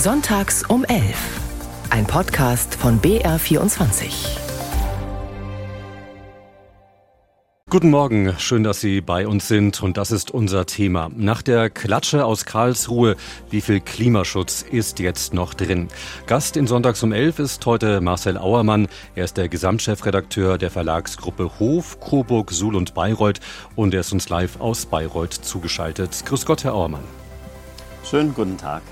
Sonntags um 11. Ein Podcast von BR24. Guten Morgen, schön, dass Sie bei uns sind und das ist unser Thema. Nach der Klatsche aus Karlsruhe, wie viel Klimaschutz ist jetzt noch drin? Gast in Sonntags um 11 ist heute Marcel Auermann. Er ist der Gesamtchefredakteur der Verlagsgruppe Hof, Coburg, Suhl und Bayreuth und er ist uns live aus Bayreuth zugeschaltet. Grüß Gott, Herr Auermann. Schönen guten Tag.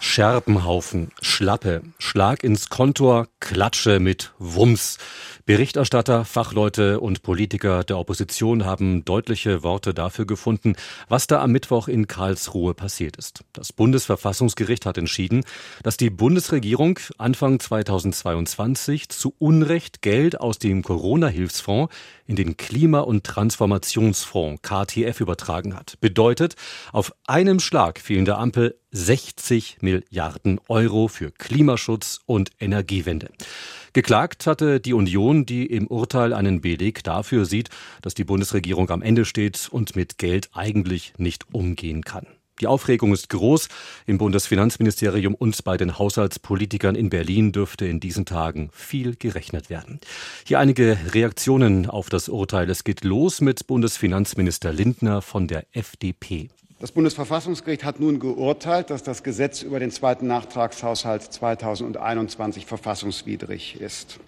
Scherbenhaufen, Schlappe, Schlag ins Kontor, Klatsche mit Wumms. Berichterstatter, Fachleute und Politiker der Opposition haben deutliche Worte dafür gefunden, was da am Mittwoch in Karlsruhe passiert ist. Das Bundesverfassungsgericht hat entschieden, dass die Bundesregierung Anfang 2022 zu Unrecht Geld aus dem Corona-Hilfsfonds in den Klima- und Transformationsfonds KTF übertragen hat. Bedeutet, auf einem Schlag fielen der Ampel 60 Milliarden Euro für Klimaschutz und Energiewende. Geklagt hatte die Union, die im Urteil einen Beleg dafür sieht, dass die Bundesregierung am Ende steht und mit Geld eigentlich nicht umgehen kann. Die Aufregung ist groß. Im Bundesfinanzministerium und bei den Haushaltspolitikern in Berlin dürfte in diesen Tagen viel gerechnet werden. Hier einige Reaktionen auf das Urteil. Es geht los mit Bundesfinanzminister Lindner von der FDP. Das Bundesverfassungsgericht hat nun geurteilt, dass das Gesetz über den zweiten Nachtragshaushalt 2021 verfassungswidrig ist.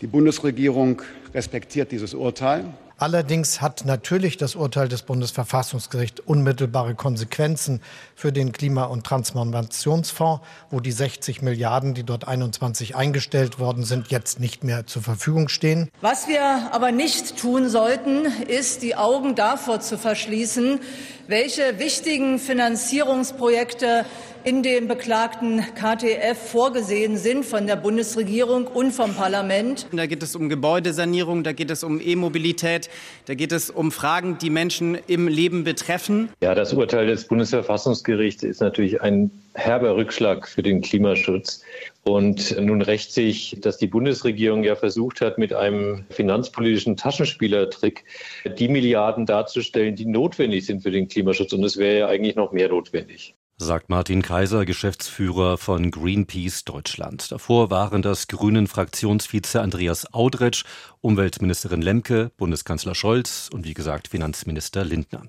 Die Bundesregierung respektiert dieses Urteil. Allerdings hat natürlich das Urteil des Bundesverfassungsgerichts unmittelbare Konsequenzen für den Klima- und Transformationsfonds, wo die 60 Milliarden, die dort 21 eingestellt worden sind, jetzt nicht mehr zur Verfügung stehen. Was wir aber nicht tun sollten, ist, die Augen davor zu verschließen, welche wichtigen Finanzierungsprojekte in dem beklagten KTF vorgesehen sind von der Bundesregierung und vom Parlament. Da geht es um Gebäudesanierung, da geht es um E-Mobilität, da geht es um Fragen, die Menschen im Leben betreffen. Ja, das Urteil des Bundesverfassungsgerichts ist natürlich ein herber Rückschlag für den Klimaschutz. Und nun rächt sich, dass die Bundesregierung ja versucht hat, mit einem finanzpolitischen Taschenspielertrick die Milliarden darzustellen, die notwendig sind für den Klimaschutz. Und es wäre ja eigentlich noch mehr notwendig sagt Martin Kaiser, Geschäftsführer von Greenpeace Deutschland. Davor waren das Grünen Fraktionsvize Andreas Audretsch, Umweltministerin Lemke, Bundeskanzler Scholz und wie gesagt Finanzminister Lindner.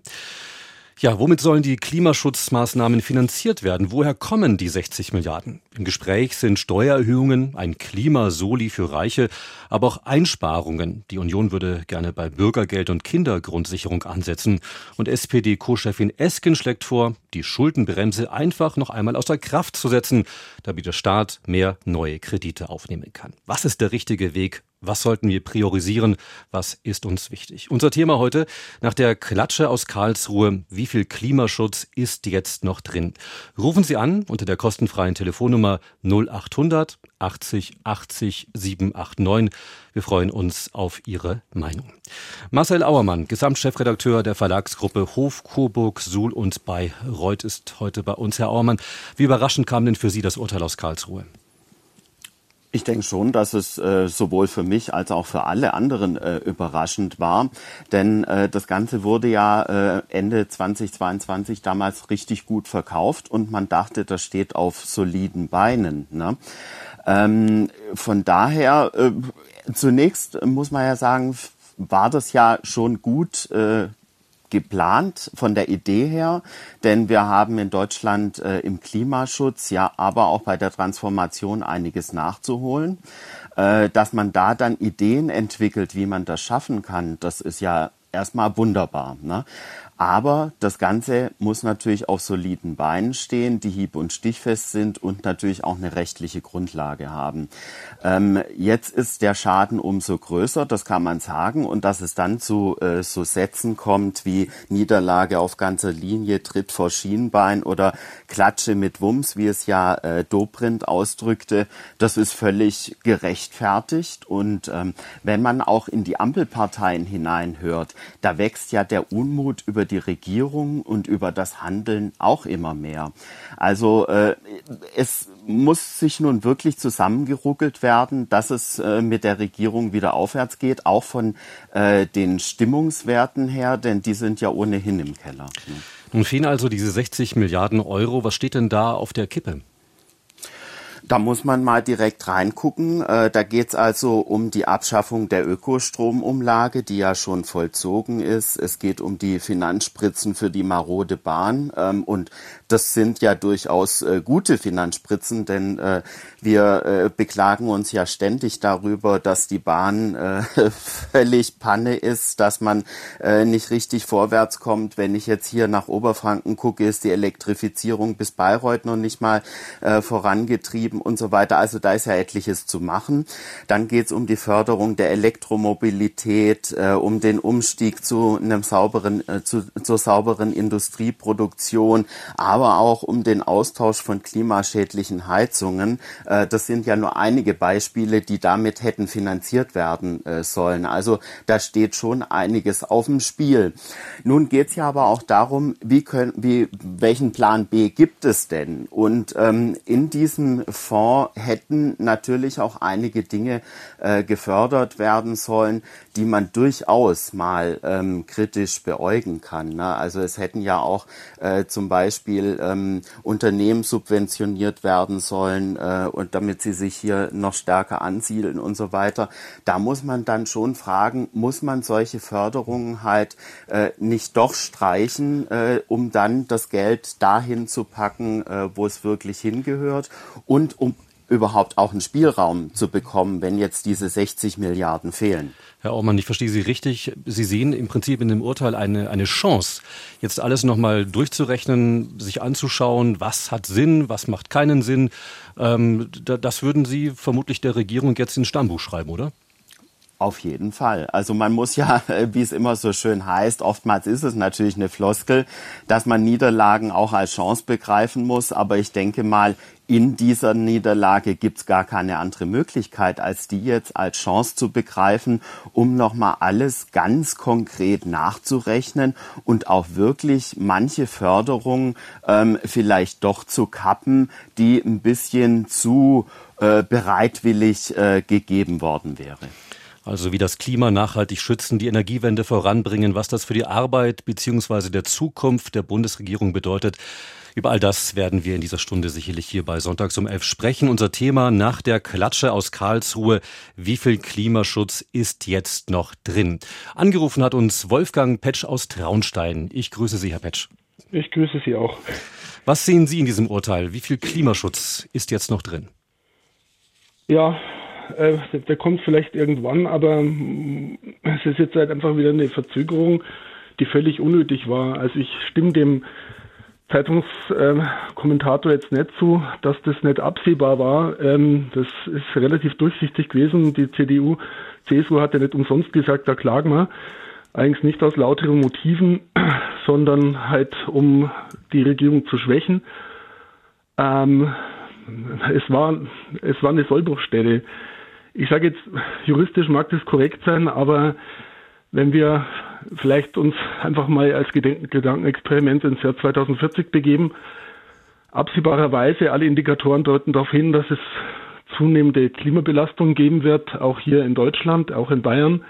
Ja, womit sollen die Klimaschutzmaßnahmen finanziert werden? Woher kommen die 60 Milliarden? Im Gespräch sind Steuererhöhungen, ein Klimasoli für Reiche, aber auch Einsparungen. Die Union würde gerne bei Bürgergeld und Kindergrundsicherung ansetzen. Und SPD-Co-Chefin Esken schlägt vor, die Schuldenbremse einfach noch einmal außer Kraft zu setzen, damit der Staat mehr neue Kredite aufnehmen kann. Was ist der richtige Weg? Was sollten wir priorisieren? Was ist uns wichtig? Unser Thema heute nach der Klatsche aus Karlsruhe. Wie viel Klimaschutz ist jetzt noch drin? Rufen Sie an unter der kostenfreien Telefonnummer 0800 80 80 789. Wir freuen uns auf Ihre Meinung. Marcel Auermann, Gesamtchefredakteur der Verlagsgruppe Hof, Coburg, Suhl und Bayreuth ist heute bei uns. Herr Auermann, wie überraschend kam denn für Sie das Urteil aus Karlsruhe? Ich denke schon, dass es äh, sowohl für mich als auch für alle anderen äh, überraschend war, denn äh, das Ganze wurde ja äh, Ende 2022 damals richtig gut verkauft und man dachte, das steht auf soliden Beinen. Ne? Ähm, von daher, äh, zunächst muss man ja sagen, war das ja schon gut äh, geplant von der Idee her, denn wir haben in Deutschland äh, im Klimaschutz, ja, aber auch bei der Transformation einiges nachzuholen. Äh, dass man da dann Ideen entwickelt, wie man das schaffen kann, das ist ja erstmal wunderbar. Ne? Aber das Ganze muss natürlich auf soliden Beinen stehen, die hieb- und stichfest sind und natürlich auch eine rechtliche Grundlage haben. Ähm, jetzt ist der Schaden umso größer, das kann man sagen. Und dass es dann zu äh, so Sätzen kommt wie Niederlage auf ganzer Linie, Tritt vor Schienbein oder Klatsche mit Wumms, wie es ja äh, Dobrindt ausdrückte, das ist völlig gerechtfertigt. Und ähm, wenn man auch in die Ampelparteien hineinhört, da wächst ja der Unmut über die Regierung und über das Handeln auch immer mehr. Also äh, es muss sich nun wirklich zusammengeruckelt werden, dass es äh, mit der Regierung wieder aufwärts geht, auch von äh, den Stimmungswerten her, denn die sind ja ohnehin im Keller. Nun fehlen also diese 60 Milliarden Euro. Was steht denn da auf der Kippe? Da muss man mal direkt reingucken. Äh, da geht es also um die Abschaffung der Ökostromumlage, die ja schon vollzogen ist. Es geht um die Finanzspritzen für die marode Bahn. Ähm, und das sind ja durchaus äh, gute Finanzspritzen, denn äh, wir beklagen uns ja ständig darüber, dass die Bahn völlig Panne ist, dass man nicht richtig vorwärts kommt. Wenn ich jetzt hier nach Oberfranken gucke, ist die Elektrifizierung bis Bayreuth noch nicht mal vorangetrieben Betrieben und so weiter. Also da ist ja etliches zu machen. Dann geht es um die Förderung der Elektromobilität, äh, um den Umstieg zu einem sauberen, äh, zu, zur sauberen Industrieproduktion, aber auch um den Austausch von klimaschädlichen Heizungen. Äh, das sind ja nur einige Beispiele, die damit hätten finanziert werden äh, sollen. Also da steht schon einiges auf dem Spiel. Nun geht es ja aber auch darum, wie können, wie, welchen Plan B gibt es denn? Und ähm, in diesem Fonds hätten natürlich auch einige Dinge äh, gefördert werden sollen, die man durchaus mal ähm, kritisch beäugen kann. Ne? Also es hätten ja auch äh, zum Beispiel ähm, Unternehmen subventioniert werden sollen äh, und damit sie sich hier noch stärker ansiedeln und so weiter. Da muss man dann schon fragen, muss man solche Förderungen halt äh, nicht doch streichen, äh, um dann das Geld dahin zu packen, äh, wo es wirklich hingehört und um überhaupt auch einen Spielraum zu bekommen, wenn jetzt diese 60 Milliarden fehlen. Herr Aumann, ich verstehe Sie richtig. Sie sehen im Prinzip in dem Urteil eine, eine Chance, jetzt alles nochmal durchzurechnen, sich anzuschauen, was hat Sinn, was macht keinen Sinn. Ähm, das würden Sie vermutlich der Regierung jetzt ins Stammbuch schreiben, oder? Auf jeden Fall. Also man muss ja, wie es immer so schön heißt, oftmals ist es natürlich eine Floskel, dass man Niederlagen auch als Chance begreifen muss. Aber ich denke mal, in dieser Niederlage gibt's gar keine andere Möglichkeit, als die jetzt als Chance zu begreifen, um nochmal alles ganz konkret nachzurechnen und auch wirklich manche Förderungen ähm, vielleicht doch zu kappen, die ein bisschen zu äh, bereitwillig äh, gegeben worden wäre. Also wie das Klima nachhaltig schützen, die Energiewende voranbringen, was das für die Arbeit bzw. der Zukunft der Bundesregierung bedeutet. Über all das werden wir in dieser Stunde sicherlich hier bei Sonntags um elf sprechen. Unser Thema nach der Klatsche aus Karlsruhe. Wie viel Klimaschutz ist jetzt noch drin? Angerufen hat uns Wolfgang Petsch aus Traunstein. Ich grüße Sie, Herr Petsch. Ich grüße Sie auch. Was sehen Sie in diesem Urteil? Wie viel Klimaschutz ist jetzt noch drin? Ja, äh, der kommt vielleicht irgendwann, aber mm, es ist jetzt halt einfach wieder eine Verzögerung, die völlig unnötig war. Also ich stimme dem Zeitungskommentator jetzt nicht zu, dass das nicht absehbar war. Ähm, das ist relativ durchsichtig gewesen. Die CDU, CSU hat ja nicht umsonst gesagt, da klagen wir. Eigentlich nicht aus lauteren Motiven, sondern halt um die Regierung zu schwächen. Ähm, es war, es war eine Sollbruchstelle ich sage jetzt, juristisch mag das korrekt sein, aber wenn wir vielleicht uns einfach mal als Gedankenexperiment ins Jahr 2040 begeben, absehbarerweise alle Indikatoren deuten darauf hin, dass es zunehmende Klimabelastung geben wird, auch hier in Deutschland, auch in Bayern.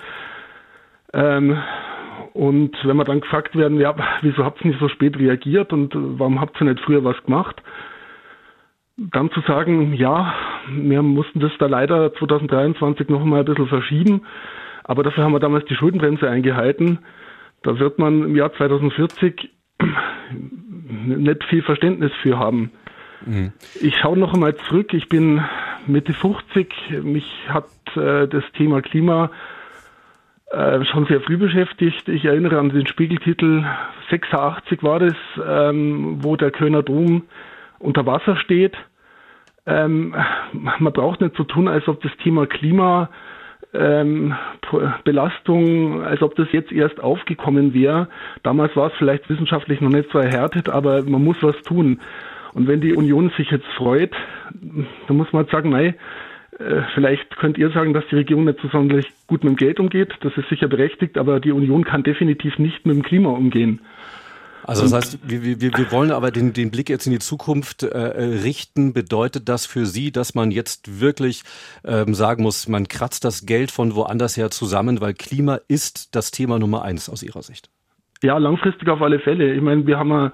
Ähm, und wenn wir dann gefragt werden, ja, wieso habt ihr nicht so spät reagiert und warum habt ihr nicht früher was gemacht? dann zu sagen, ja, wir mussten das da leider 2023 noch mal ein bisschen verschieben, aber dafür haben wir damals die Schuldenbremse eingehalten. Da wird man im Jahr 2040 nicht viel Verständnis für haben. Mhm. Ich schaue noch einmal zurück. Ich bin Mitte 50. Mich hat äh, das Thema Klima äh, schon sehr früh beschäftigt. Ich erinnere an den Spiegeltitel 86 war das, ähm, wo der Kölner Dom unter Wasser steht. Ähm, man braucht nicht so tun, als ob das Thema Klima ähm, Belastung, als ob das jetzt erst aufgekommen wäre. Damals war es vielleicht wissenschaftlich noch nicht so erhärtet, aber man muss was tun. Und wenn die Union sich jetzt freut, dann muss man sagen, nein, äh, vielleicht könnt ihr sagen, dass die Regierung nicht so sonderlich gut mit dem Geld umgeht. Das ist sicher berechtigt, aber die Union kann definitiv nicht mit dem Klima umgehen. Also das heißt, wir, wir, wir wollen aber den, den Blick jetzt in die Zukunft äh, richten. Bedeutet das für Sie, dass man jetzt wirklich ähm, sagen muss, man kratzt das Geld von woanders her zusammen, weil Klima ist das Thema Nummer eins aus Ihrer Sicht? Ja, langfristig auf alle Fälle. Ich meine, wir haben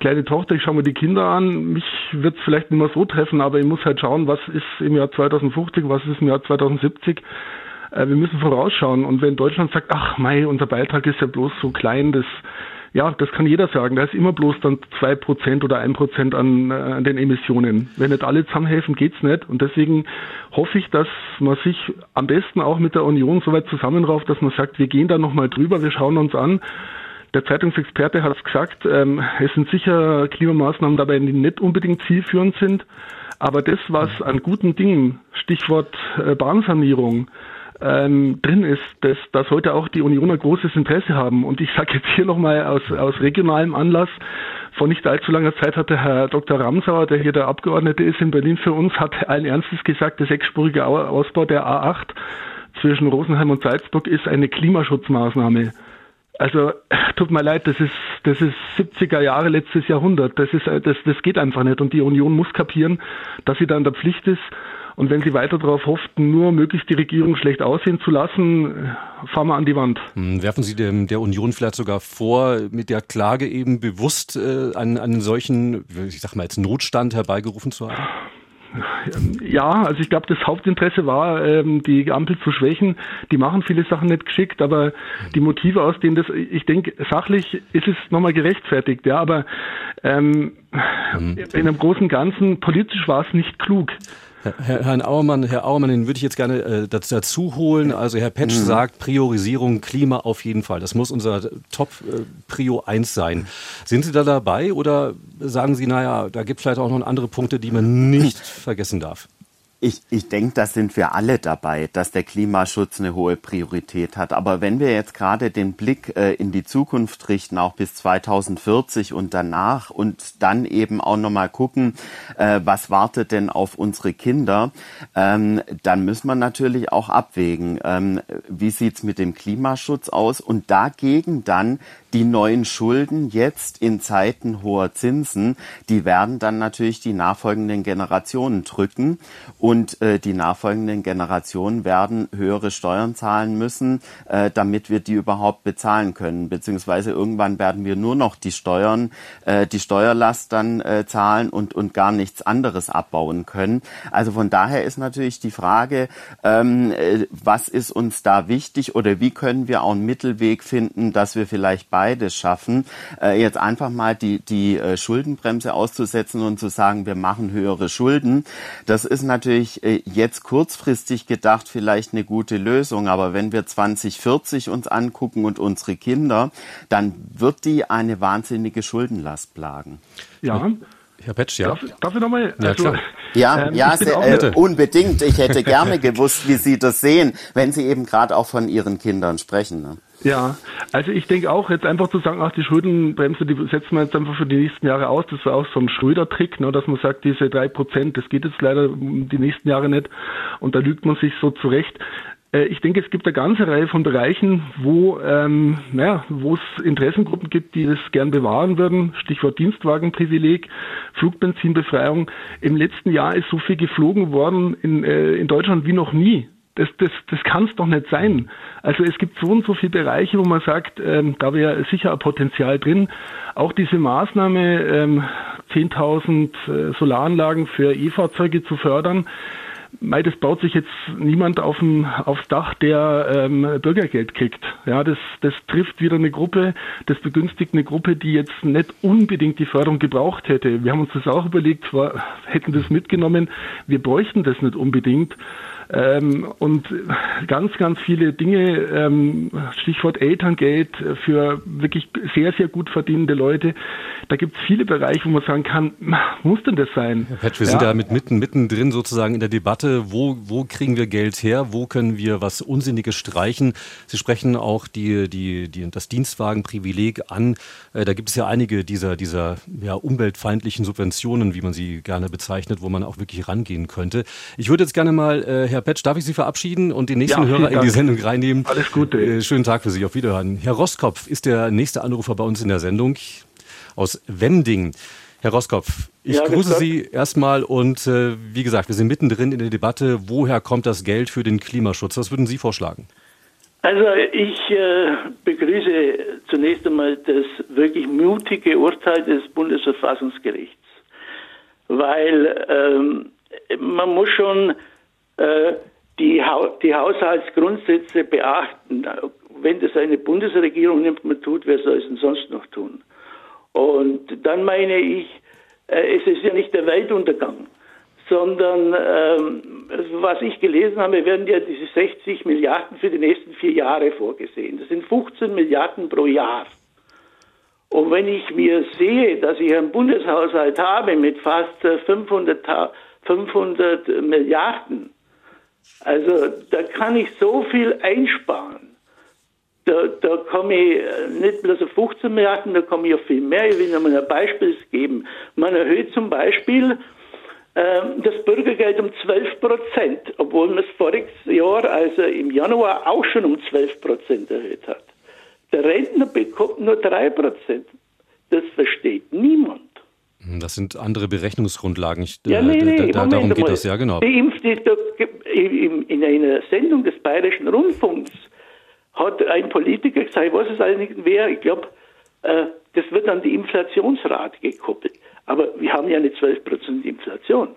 kleine Tochter, ich schaue mir die Kinder an. Mich wird es vielleicht nicht mehr so treffen, aber ich muss halt schauen, was ist im Jahr 2050, was ist im Jahr 2070. Äh, wir müssen vorausschauen. Und wenn Deutschland sagt, ach mei, unser Beitrag ist ja bloß so klein, das ja, das kann jeder sagen. Da ist immer bloß dann zwei Prozent oder ein Prozent an, äh, an den Emissionen. Wenn nicht alle zusammenhelfen, geht's nicht. Und deswegen hoffe ich, dass man sich am besten auch mit der Union so weit zusammenrauft, dass man sagt, wir gehen da nochmal drüber, wir schauen uns an. Der Zeitungsexperte hat es gesagt, ähm, es sind sicher Klimamaßnahmen dabei, die nicht unbedingt zielführend sind. Aber das, was an guten Dingen, Stichwort äh, Bahnsanierung, ähm, drin ist, dass, dass heute auch die Unioner großes Interesse haben. Und ich sage jetzt hier nochmal aus, aus regionalem Anlass, vor nicht allzu langer Zeit hatte Herr Dr. Ramsauer, der hier der Abgeordnete ist in Berlin für uns, hat allen Ernstes gesagt, der sechsspurige Ausbau der A8 zwischen Rosenheim und Salzburg ist eine Klimaschutzmaßnahme. Also tut mir leid, das ist das ist 70er Jahre letztes Jahrhundert. Das ist das das geht einfach nicht und die Union muss kapieren, dass sie da in der Pflicht ist und wenn sie weiter darauf hofft, nur möglichst die Regierung schlecht aussehen zu lassen, fahren wir an die Wand. Hm, werfen Sie dem, der Union vielleicht sogar vor, mit der Klage eben bewusst äh, einen, einen solchen, ich sag mal jetzt Notstand herbeigerufen zu haben? Ja, also ich glaube, das Hauptinteresse war, ähm, die Ampel zu schwächen. Die machen viele Sachen nicht geschickt, aber die Motive, aus denen das, ich denke, sachlich ist es nochmal gerechtfertigt, ja, aber ähm, mhm. in einem großen Ganzen, politisch war es nicht klug. Herr, Herrn Auermann, Herr Auermann, den würde ich jetzt gerne äh, dazu holen. Also Herr Petsch mhm. sagt, Priorisierung Klima auf jeden Fall. Das muss unser Top-Prio äh, 1 sein. Sind Sie da dabei oder sagen Sie, naja, da gibt es vielleicht auch noch andere Punkte, die man nicht vergessen darf? Ich, ich denke, da sind wir alle dabei, dass der Klimaschutz eine hohe Priorität hat. Aber wenn wir jetzt gerade den Blick äh, in die Zukunft richten, auch bis 2040 und danach und dann eben auch nochmal gucken, äh, was wartet denn auf unsere Kinder, ähm, dann müssen wir natürlich auch abwägen, ähm, wie sieht's mit dem Klimaschutz aus und dagegen dann die neuen Schulden jetzt in Zeiten hoher Zinsen, die werden dann natürlich die nachfolgenden Generationen drücken und äh, die nachfolgenden Generationen werden höhere Steuern zahlen müssen, äh, damit wir die überhaupt bezahlen können. Beziehungsweise irgendwann werden wir nur noch die Steuern, äh, die Steuerlast dann äh, zahlen und, und gar nichts anderes abbauen können. Also von daher ist natürlich die Frage, ähm, äh, was ist uns da wichtig oder wie können wir auch einen Mittelweg finden, dass wir vielleicht bei beides schaffen, äh, jetzt einfach mal die, die äh, Schuldenbremse auszusetzen und zu sagen, wir machen höhere Schulden. Das ist natürlich äh, jetzt kurzfristig gedacht vielleicht eine gute Lösung, aber wenn wir 2040 uns angucken und unsere Kinder, dann wird die eine wahnsinnige Schuldenlast plagen. Ja. Herr Petsch, ja. Darf, darf ich nochmal? Ja, also, ja, ähm, ja sehr, äh, unbedingt. Ich hätte gerne gewusst, wie Sie das sehen, wenn Sie eben gerade auch von Ihren Kindern sprechen. Ne? Ja, also ich denke auch, jetzt einfach zu sagen, ach, die Schuldenbremse, die setzen wir jetzt einfach für die nächsten Jahre aus, das war auch so ein Schröder-Trick, ne, dass man sagt, diese drei Prozent, das geht jetzt leider die nächsten Jahre nicht und da lügt man sich so zurecht. Äh, ich denke, es gibt eine ganze Reihe von Bereichen, wo ähm, naja, wo es Interessengruppen gibt, die das gern bewahren würden. Stichwort Dienstwagenprivileg, Flugbenzinbefreiung. Im letzten Jahr ist so viel geflogen worden in, äh, in Deutschland wie noch nie. Das, das, das kann es doch nicht sein. Also es gibt so und so viele Bereiche, wo man sagt, ähm, da wäre sicher ein Potenzial drin. Auch diese Maßnahme, ähm, 10.000 äh, Solaranlagen für E-Fahrzeuge zu fördern, Mei, das baut sich jetzt niemand auf dem, aufs Dach, der ähm, Bürgergeld kriegt. Ja, das, das trifft wieder eine Gruppe, das begünstigt eine Gruppe, die jetzt nicht unbedingt die Förderung gebraucht hätte. Wir haben uns das auch überlegt, war, hätten das mitgenommen. Wir bräuchten das nicht unbedingt. Ähm, und ganz, ganz viele Dinge, ähm, Stichwort Elterngeld für wirklich sehr, sehr gut verdienende Leute. Da gibt es viele Bereiche, wo man sagen kann, muss denn das sein? Herr Petsch, wir ja. sind da mit mitten, mittendrin sozusagen in der Debatte, wo, wo kriegen wir Geld her, wo können wir was Unsinniges streichen? Sie sprechen auch die, die, die, das Dienstwagenprivileg an. Äh, da gibt es ja einige dieser, dieser ja, umweltfeindlichen Subventionen, wie man sie gerne bezeichnet, wo man auch wirklich rangehen könnte. Ich würde jetzt gerne mal, äh, Herr Petsch, darf ich Sie verabschieden und den nächsten ja, Hörer in die Sendung reinnehmen? Alles Gute. Äh, schönen Tag für Sie, auf Wiederhören. Herr Rostkopf ist der nächste Anrufer bei uns in der Sendung aus Wending. Herr Roskopf, ich ja, grüße Sie erstmal und äh, wie gesagt, wir sind mittendrin in der Debatte, woher kommt das Geld für den Klimaschutz? Was würden Sie vorschlagen? Also ich äh, begrüße zunächst einmal das wirklich mutige Urteil des Bundesverfassungsgerichts, weil ähm, man muss schon die, ha die Haushaltsgrundsätze beachten. Wenn das eine Bundesregierung nimmt, man tut, wer soll es denn sonst noch tun? Und dann meine ich, äh, es ist ja nicht der Weltuntergang sondern ähm, was ich gelesen habe, werden ja diese 60 Milliarden für die nächsten vier Jahre vorgesehen. Das sind 15 Milliarden pro Jahr. Und wenn ich mir sehe, dass ich einen Bundeshaushalt habe mit fast 500, 500 Milliarden, also da kann ich so viel einsparen. Da, da komme ich nicht bloß auf 15 Milliarden, da komme ich auf viel mehr. Ich will Ihnen mal ein Beispiel geben. Man erhöht zum Beispiel ähm, das Bürgergeld um 12 Prozent, obwohl man es voriges Jahr, also im Januar, auch schon um 12 Prozent erhöht hat. Der Rentner bekommt nur 3 Prozent. Das versteht niemand. Das sind andere Berechnungsgrundlagen. Ich, ja, nee, nee, da, darum geht das, ja, genau. Impf, in einer Sendung des Bayerischen Rundfunks hat ein Politiker gesagt, ich weiß es eigentlich nicht wer, ich glaube, äh, das wird an die Inflationsrate gekoppelt. Aber wir haben ja eine 12% Inflation.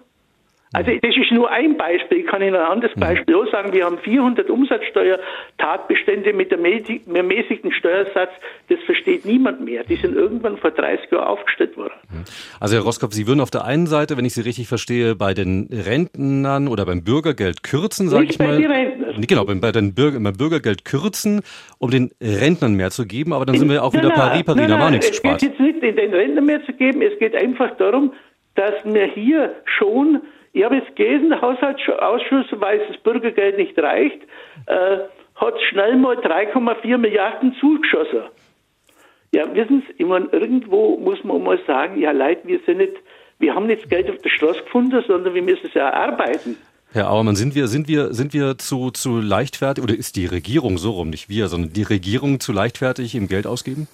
Also das ist nur ein Beispiel. Ich kann Ihnen ein anderes Beispiel auch sagen. Wir haben 400 Umsatzsteuertatbestände mit dem mäßigen Steuersatz. Das versteht niemand mehr. Die sind irgendwann vor 30 Jahren aufgestellt worden. Also Herr Roskopf, Sie würden auf der einen Seite, wenn ich Sie richtig verstehe, bei den Rentnern oder beim Bürgergeld kürzen, sage ich mal. Nicht genau, bei den Bürger, beim Bürgergeld kürzen, um den Rentnern mehr zu geben. Aber dann sind wir auch wieder pari pari, da war nichts gespart. Es geht jetzt nicht, den Rentnern mehr zu geben. Es geht einfach darum, dass wir hier schon ich habe jetzt gelesen, der Haushaltsausschuss, weil das Bürgergeld nicht reicht, äh, hat schnell mal 3,4 Milliarden zugeschossen. Ja, wissen Sie, ich meine, irgendwo muss man mal sagen, ja Leute, wir sind nicht, wir haben nicht das Geld auf der Straße gefunden, sondern wir müssen es ja erarbeiten. Herr Auermann, sind wir, sind wir, sind wir zu, zu leichtfertig, oder ist die Regierung so rum, nicht wir, sondern die Regierung zu leichtfertig im Geld ausgeben?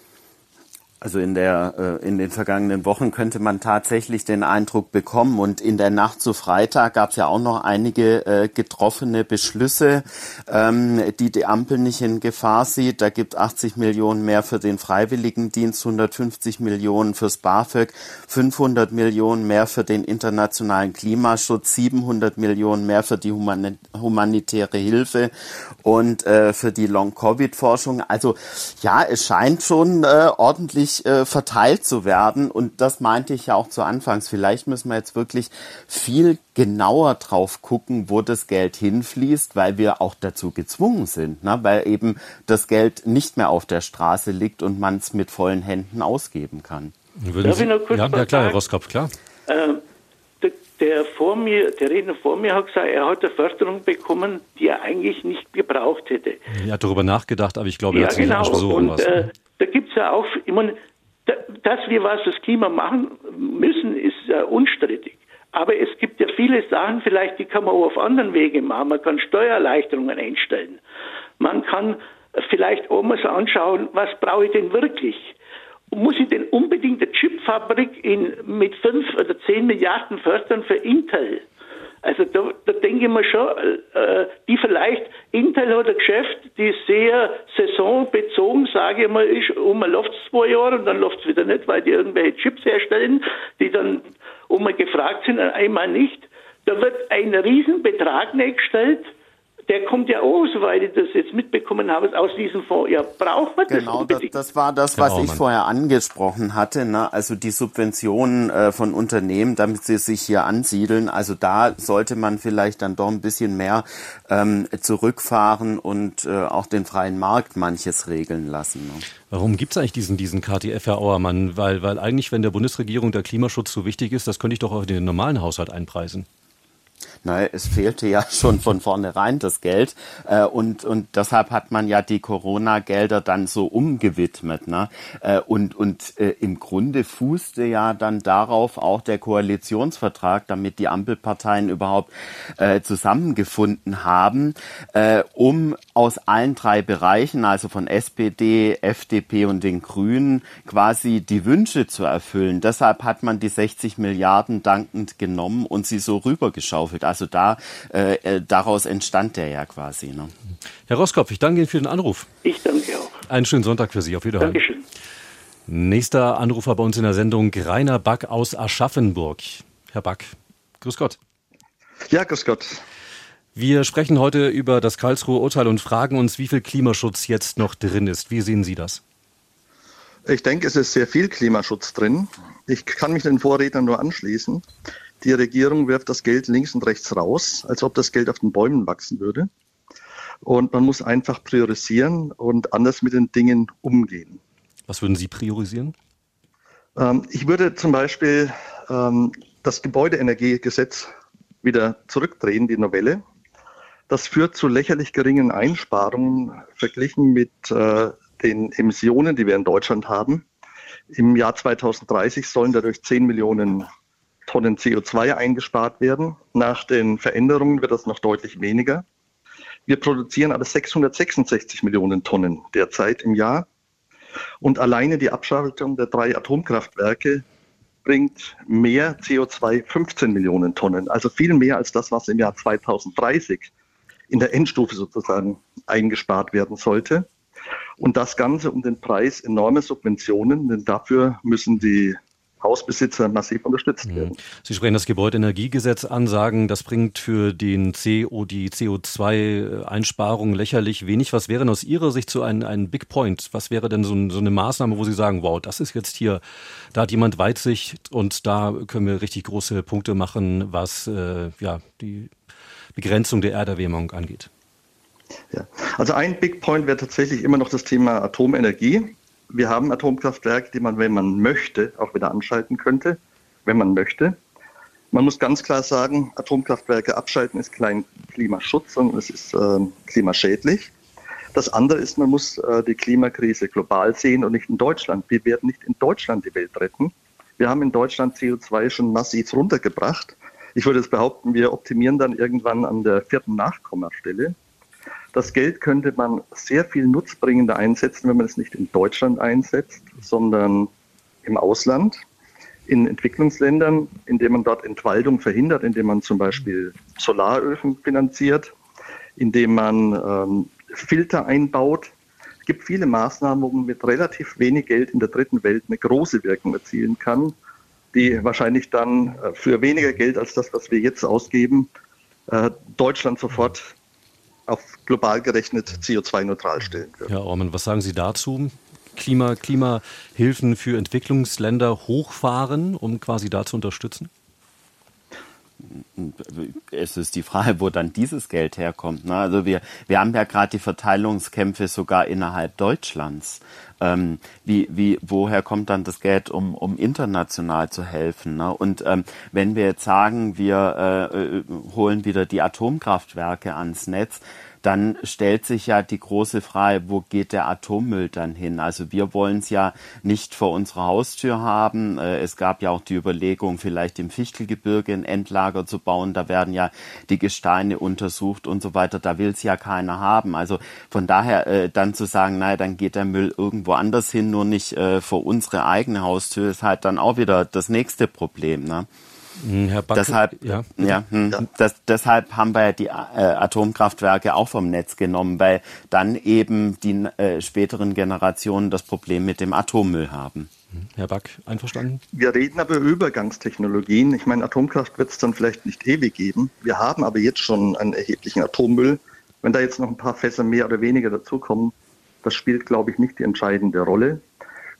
Also in der äh, in den vergangenen Wochen könnte man tatsächlich den Eindruck bekommen und in der Nacht zu Freitag gab es ja auch noch einige äh, getroffene Beschlüsse, ähm, die die Ampel nicht in Gefahr sieht. Da gibt 80 Millionen mehr für den Freiwilligendienst, 150 Millionen fürs BAföG, 500 Millionen mehr für den internationalen Klimaschutz, 700 Millionen mehr für die humanitäre Hilfe und äh, für die Long-Covid-Forschung. Also ja, es scheint schon äh, ordentlich gleichmäßig äh, verteilt zu werden. Und das meinte ich ja auch zu Anfangs. Vielleicht müssen wir jetzt wirklich viel genauer drauf gucken, wo das Geld hinfließt, weil wir auch dazu gezwungen sind, ne? weil eben das Geld nicht mehr auf der Straße liegt und man es mit vollen Händen ausgeben kann. Würden Sie, ja, ja, klar, Herr Roskopf, klar. Äh, der, der, vor mir, der Redner vor mir hat gesagt, er hat eine Förderung bekommen, die er eigentlich nicht gebraucht hätte. Er hat darüber nachgedacht, aber ich glaube, er ja, hat sich genau. nicht so und, was. Äh, da gibt es ja auch, ich meine, dass wir was fürs Klima machen müssen, ist äh, unstrittig. Aber es gibt ja viele Sachen, vielleicht die kann man auch auf anderen Wege machen. Man kann Steuererleichterungen einstellen. Man kann vielleicht auch mal so anschauen, was brauche ich denn wirklich? Muss ich denn unbedingt eine Chipfabrik in, mit fünf oder zehn Milliarden fördern für Intel? Also da, da denke ich mir schon, äh, die vielleicht, Intel hat ein Geschäft, die sehr saisonbezogen, sage ich mal, ist, um läuft es zwei Jahre und dann läuft es wieder nicht, weil die irgendwelche Chips herstellen, die dann um gefragt sind, einmal nicht. Da wird ein Riesenbetrag gestellt der kommt ja auch, soweit ich das jetzt mitbekommen habe, aus diesem Fonds. Ja, braucht man das Genau, das, das war das, was ich vorher angesprochen hatte. Ne? Also die Subventionen äh, von Unternehmen, damit sie sich hier ansiedeln. Also da sollte man vielleicht dann doch ein bisschen mehr ähm, zurückfahren und äh, auch den freien Markt manches regeln lassen. Ne? Warum gibt es eigentlich diesen, diesen KTF, Herr Auermann? Weil, weil eigentlich, wenn der Bundesregierung der Klimaschutz so wichtig ist, das könnte ich doch auch in den normalen Haushalt einpreisen. Ne, es fehlte ja schon von vornherein das Geld äh, und, und deshalb hat man ja die Corona-Gelder dann so umgewidmet. Ne? Äh, und und äh, im Grunde fußte ja dann darauf auch der Koalitionsvertrag, damit die Ampelparteien überhaupt äh, zusammengefunden haben, äh, um aus allen drei Bereichen, also von SPD, FDP und den Grünen, quasi die Wünsche zu erfüllen. Deshalb hat man die 60 Milliarden dankend genommen und sie so rübergeschaut geschaufelt. Also da äh, äh, daraus entstand der ja quasi. Ne? Herr Roskopf, ich danke Ihnen für den Anruf. Ich danke auch. Einen schönen Sonntag für Sie. Auf Wiedersehen. Dankeschön. Nächster Anrufer bei uns in der Sendung, Rainer Back aus Aschaffenburg. Herr Back, grüß Gott. Ja, grüß Gott. Wir sprechen heute über das Karlsruher Urteil und fragen uns, wie viel Klimaschutz jetzt noch drin ist. Wie sehen Sie das? Ich denke, es ist sehr viel Klimaschutz drin. Ich kann mich den Vorrednern nur anschließen. Die Regierung wirft das Geld links und rechts raus, als ob das Geld auf den Bäumen wachsen würde. Und man muss einfach priorisieren und anders mit den Dingen umgehen. Was würden Sie priorisieren? Ähm, ich würde zum Beispiel ähm, das Gebäudeenergiegesetz wieder zurückdrehen, die Novelle. Das führt zu lächerlich geringen Einsparungen verglichen mit äh, den Emissionen, die wir in Deutschland haben. Im Jahr 2030 sollen dadurch 10 Millionen Tonnen CO2 eingespart werden. Nach den Veränderungen wird das noch deutlich weniger. Wir produzieren aber 666 Millionen Tonnen derzeit im Jahr. Und alleine die Abschaltung der drei Atomkraftwerke bringt mehr CO2, 15 Millionen Tonnen, also viel mehr als das, was im Jahr 2030 in der Endstufe sozusagen eingespart werden sollte. Und das Ganze um den Preis enormer Subventionen, denn dafür müssen die Hausbesitzer massiv unterstützt mhm. werden. Sie sprechen das Gebäudeenergiegesetz an, sagen, das bringt für den CO, die CO2-Einsparung lächerlich wenig. Was wäre denn aus Ihrer Sicht so ein, ein Big Point? Was wäre denn so, ein, so eine Maßnahme, wo Sie sagen, wow, das ist jetzt hier, da hat jemand Weitsicht und da können wir richtig große Punkte machen, was äh, ja, die Begrenzung der Erderwärmung angeht? Ja. Also ein Big Point wäre tatsächlich immer noch das Thema Atomenergie wir haben Atomkraftwerke, die man, wenn man möchte, auch wieder anschalten könnte, wenn man möchte. Man muss ganz klar sagen, Atomkraftwerke abschalten ist kein Klimaschutz, sondern es ist äh, klimaschädlich. Das andere ist, man muss äh, die Klimakrise global sehen und nicht in Deutschland. Wir werden nicht in Deutschland die Welt retten. Wir haben in Deutschland CO2 schon massiv runtergebracht. Ich würde es behaupten, wir optimieren dann irgendwann an der vierten Nachkommastelle. Das Geld könnte man sehr viel nutzbringender einsetzen, wenn man es nicht in Deutschland einsetzt, sondern im Ausland, in Entwicklungsländern, indem man dort Entwaldung verhindert, indem man zum Beispiel Solaröfen finanziert, indem man ähm, Filter einbaut. Es gibt viele Maßnahmen, wo man mit relativ wenig Geld in der dritten Welt eine große Wirkung erzielen kann, die wahrscheinlich dann äh, für weniger Geld als das, was wir jetzt ausgeben, äh, Deutschland sofort auf global gerechnet CO2-neutral stellen können. Ja, Orman, was sagen Sie dazu? Klima, Klimahilfen für Entwicklungsländer hochfahren, um quasi da zu unterstützen? Es ist die Frage, wo dann dieses Geld herkommt. Ne? Also wir, wir haben ja gerade die Verteilungskämpfe sogar innerhalb Deutschlands. Ähm, wie, wie, woher kommt dann das Geld, um, um international zu helfen? Ne? Und ähm, wenn wir jetzt sagen, wir äh, äh holen wieder die Atomkraftwerke ans Netz, dann stellt sich ja die große Frage, wo geht der Atommüll dann hin? Also wir wollen es ja nicht vor unserer Haustür haben. Äh, es gab ja auch die Überlegung, vielleicht im Fichtelgebirge ein Endlager zu bauen. Da werden ja die Gesteine untersucht und so weiter. Da will es ja keiner haben. Also von daher äh, dann zu sagen, naja, dann geht der Müll irgendwo anders hin, nur nicht äh, vor unsere eigene Haustür, ist halt dann auch wieder das nächste Problem. Ne? Hm, Herr Backe, deshalb, ja, ja, hm, ja. Das, deshalb haben wir die äh, Atomkraftwerke auch vom Netz genommen, weil dann eben die äh, späteren Generationen das Problem mit dem Atommüll haben. Hm, Herr Back, einverstanden? Wir reden aber über Übergangstechnologien. Ich meine, Atomkraft wird es dann vielleicht nicht ewig geben. Wir haben aber jetzt schon einen erheblichen Atommüll. Wenn da jetzt noch ein paar Fässer mehr oder weniger dazukommen, das spielt, glaube ich, nicht die entscheidende Rolle.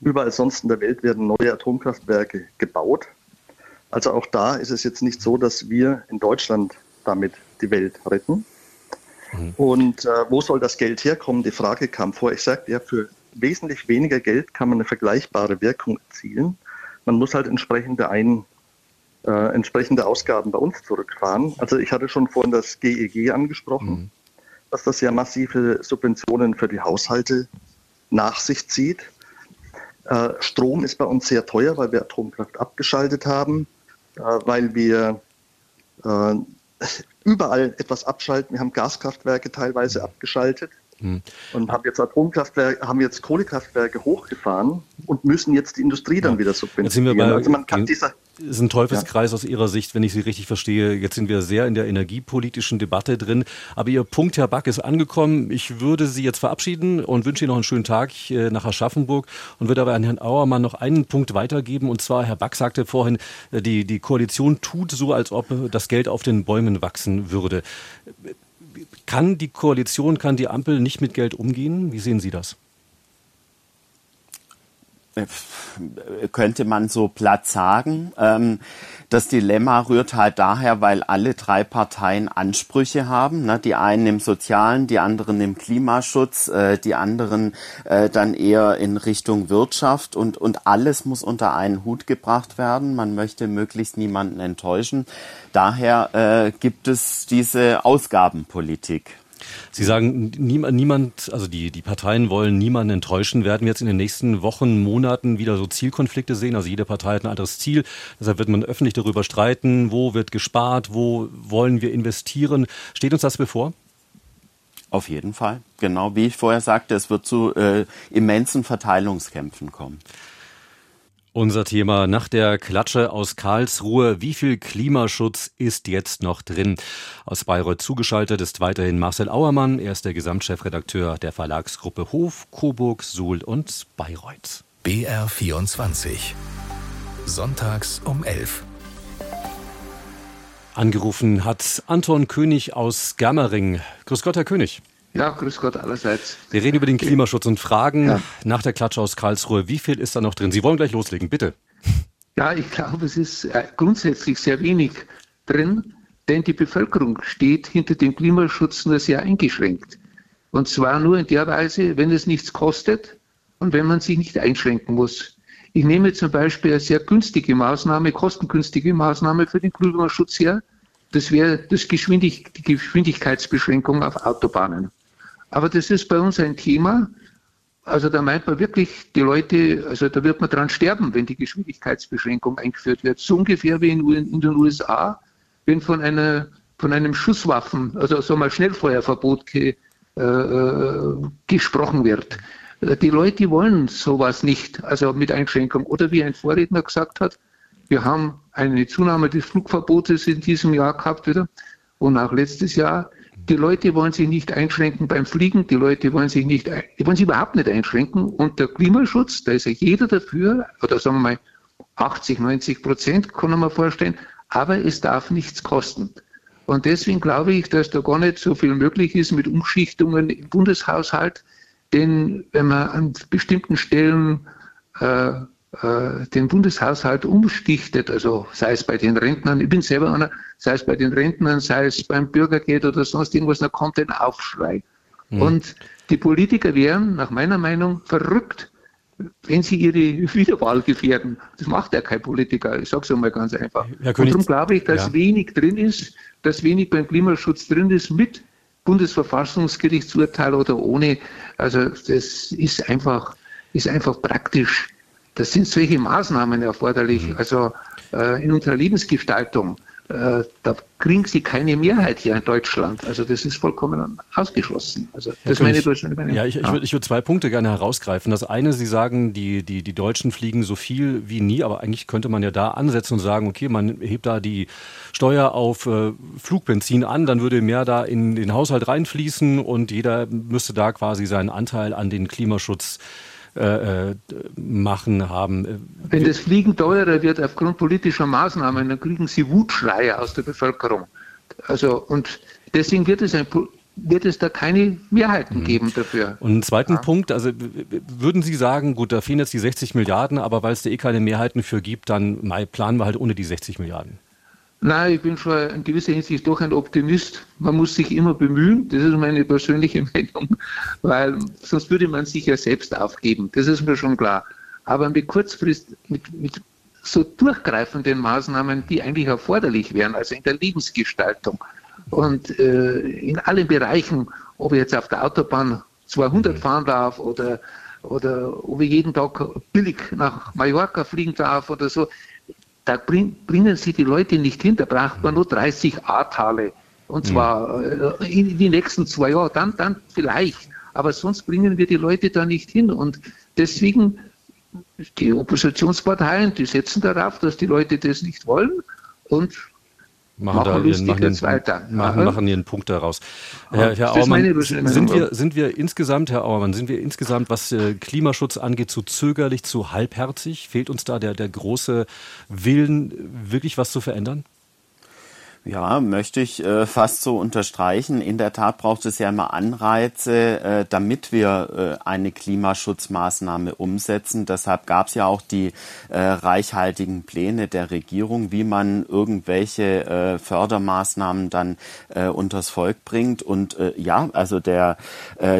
Überall sonst in der Welt werden neue Atomkraftwerke gebaut. Also auch da ist es jetzt nicht so, dass wir in Deutschland damit die Welt retten. Mhm. Und äh, wo soll das Geld herkommen? Die Frage kam vor. Ich sagte ja, für wesentlich weniger Geld kann man eine vergleichbare Wirkung erzielen. Man muss halt entsprechende, ein, äh, entsprechende Ausgaben bei uns zurückfahren. Also ich hatte schon vorhin das GEG e angesprochen, mhm. dass das ja massive Subventionen für die Haushalte nach sich zieht. Äh, Strom ist bei uns sehr teuer, weil wir Atomkraft abgeschaltet haben. Äh, weil wir äh, überall etwas abschalten. Wir haben Gaskraftwerke teilweise abgeschaltet hm. und haben jetzt Atomkraftwerke, haben jetzt Kohlekraftwerke hochgefahren und müssen jetzt die Industrie dann ja. wieder subventionieren. also man kann dieser ist ein Teufelskreis ja. aus Ihrer Sicht, wenn ich Sie richtig verstehe. Jetzt sind wir sehr in der energiepolitischen Debatte drin. Aber Ihr Punkt, Herr Back, ist angekommen. Ich würde Sie jetzt verabschieden und wünsche Ihnen noch einen schönen Tag nach Aschaffenburg und würde aber an Herrn Auermann noch einen Punkt weitergeben. Und zwar, Herr Back sagte vorhin, äh, die, die Koalition tut so, als ob das Geld auf den Bäumen wachsen würde. Kann die Koalition, kann die Ampel nicht mit Geld umgehen? Wie sehen Sie das? Könnte man so platt sagen. Ähm, das Dilemma rührt halt daher, weil alle drei Parteien Ansprüche haben. Ne? Die einen im Sozialen, die anderen im Klimaschutz, äh, die anderen äh, dann eher in Richtung Wirtschaft und, und alles muss unter einen Hut gebracht werden. Man möchte möglichst niemanden enttäuschen. Daher äh, gibt es diese Ausgabenpolitik. Sie sagen, niemand, also die, die Parteien wollen niemanden enttäuschen. Werden wir jetzt in den nächsten Wochen, Monaten wieder so Zielkonflikte sehen? Also jede Partei hat ein anderes Ziel. Deshalb wird man öffentlich darüber streiten, wo wird gespart, wo wollen wir investieren. Steht uns das bevor? Auf jeden Fall. Genau wie ich vorher sagte, es wird zu äh, immensen Verteilungskämpfen kommen. Unser Thema nach der Klatsche aus Karlsruhe. Wie viel Klimaschutz ist jetzt noch drin? Aus Bayreuth zugeschaltet ist weiterhin Marcel Auermann. Er ist der Gesamtchefredakteur der Verlagsgruppe Hof, Coburg, Suhl und Bayreuth. BR24. Sonntags um 11. Angerufen hat Anton König aus Germering. Grüß Gott, Herr König. Ja, grüß Gott allerseits. Wir reden über den Klimaschutz und fragen ja. nach der Klatsche aus Karlsruhe, wie viel ist da noch drin? Sie wollen gleich loslegen, bitte. Ja, ich glaube, es ist äh, grundsätzlich sehr wenig drin, denn die Bevölkerung steht hinter dem Klimaschutz nur sehr eingeschränkt. Und zwar nur in der Weise, wenn es nichts kostet und wenn man sich nicht einschränken muss. Ich nehme zum Beispiel eine sehr günstige Maßnahme, kostengünstige Maßnahme für den Klimaschutz her. Das wäre das Geschwindig die Geschwindigkeitsbeschränkung auf Autobahnen. Aber das ist bei uns ein Thema. Also da meint man wirklich, die Leute, also da wird man dran sterben, wenn die Geschwindigkeitsbeschränkung eingeführt wird. So ungefähr wie in, in den USA, wenn von einer von einem Schusswaffen, also so mal Schnellfeuerverbot ge, äh, äh, gesprochen wird. Die Leute wollen sowas nicht, also mit Einschränkung. Oder wie ein Vorredner gesagt hat, wir haben eine Zunahme des Flugverbotes in diesem Jahr gehabt wieder und auch letztes Jahr. Die Leute wollen sich nicht einschränken beim Fliegen, die Leute wollen sich nicht, die wollen sich überhaupt nicht einschränken. Und der Klimaschutz, da ist ja jeder dafür, oder sagen wir mal 80, 90 Prozent, kann man vorstellen, aber es darf nichts kosten. Und deswegen glaube ich, dass da gar nicht so viel möglich ist mit Umschichtungen im Bundeshaushalt. Denn wenn man an bestimmten Stellen äh, den Bundeshaushalt umstichtet, also sei es bei den Rentnern, ich bin selber einer, sei es bei den Rentnern, sei es beim Bürgergeld oder sonst irgendwas, dann kommt ein Aufschrei. Mhm. Und die Politiker wären nach meiner Meinung verrückt, wenn sie ihre Wiederwahl gefährden. Das macht ja kein Politiker, ich sage es einmal ganz einfach. Herr Und darum glaube ich, dass ja. wenig drin ist, dass wenig beim Klimaschutz drin ist mit Bundesverfassungsgerichtsurteil oder ohne. Also das ist einfach, ist einfach praktisch das sind solche Maßnahmen erforderlich. Mhm. Also äh, in unserer Lebensgestaltung, äh, da kriegen sie keine Mehrheit hier in Deutschland. Also das ist vollkommen ausgeschlossen. Also das König, meine Deutschland. Meine, ja, ich, ja. ich würde würd zwei Punkte gerne herausgreifen. Das eine, Sie sagen, die, die, die Deutschen fliegen so viel wie nie, aber eigentlich könnte man ja da ansetzen und sagen, okay, man hebt da die Steuer auf äh, Flugbenzin an, dann würde mehr da in den Haushalt reinfließen und jeder müsste da quasi seinen Anteil an den Klimaschutz äh, äh, machen haben. Wenn das Fliegen teurer wird aufgrund politischer Maßnahmen, dann kriegen sie Wutschreie aus der Bevölkerung. Also und deswegen wird es ein wird es da keine Mehrheiten mhm. geben dafür. Und einen zweiten ja. Punkt, also würden Sie sagen, gut, da fehlen jetzt die 60 Milliarden, aber weil es da eh keine Mehrheiten für gibt, dann planen wir halt ohne die 60 Milliarden. Nein, ich bin schon in gewisser Hinsicht doch ein Optimist. Man muss sich immer bemühen, das ist meine persönliche Meinung, weil sonst würde man sich ja selbst aufgeben, das ist mir schon klar. Aber mit kurzfrist, mit, mit so durchgreifenden Maßnahmen, die eigentlich erforderlich wären, also in der Lebensgestaltung und äh, in allen Bereichen, ob ich jetzt auf der Autobahn 200 fahren darf oder, oder ob ich jeden Tag billig nach Mallorca fliegen darf oder so, da bring, bringen sie die Leute nicht hin, da braucht man nur 30 A-Tale. Und zwar äh, in die nächsten zwei Jahre, dann, dann vielleicht. Aber sonst bringen wir die Leute da nicht hin. Und deswegen die Oppositionsparteien, die setzen darauf, dass die Leute das nicht wollen und machen, machen, da ihren, machen, den, weiter. Machen, machen ihren Punkt daraus. Herr, Herr Auermann, sind wir, sind wir insgesamt, Herr Auermann, sind wir insgesamt, was äh, Klimaschutz angeht, zu zögerlich, zu halbherzig? Fehlt uns da der, der große Willen, wirklich was zu verändern? Ja, möchte ich äh, fast so unterstreichen. In der Tat braucht es ja immer Anreize, äh, damit wir äh, eine Klimaschutzmaßnahme umsetzen. Deshalb gab es ja auch die äh, reichhaltigen Pläne der Regierung, wie man irgendwelche äh, Fördermaßnahmen dann äh, unters Volk bringt. Und ja, also der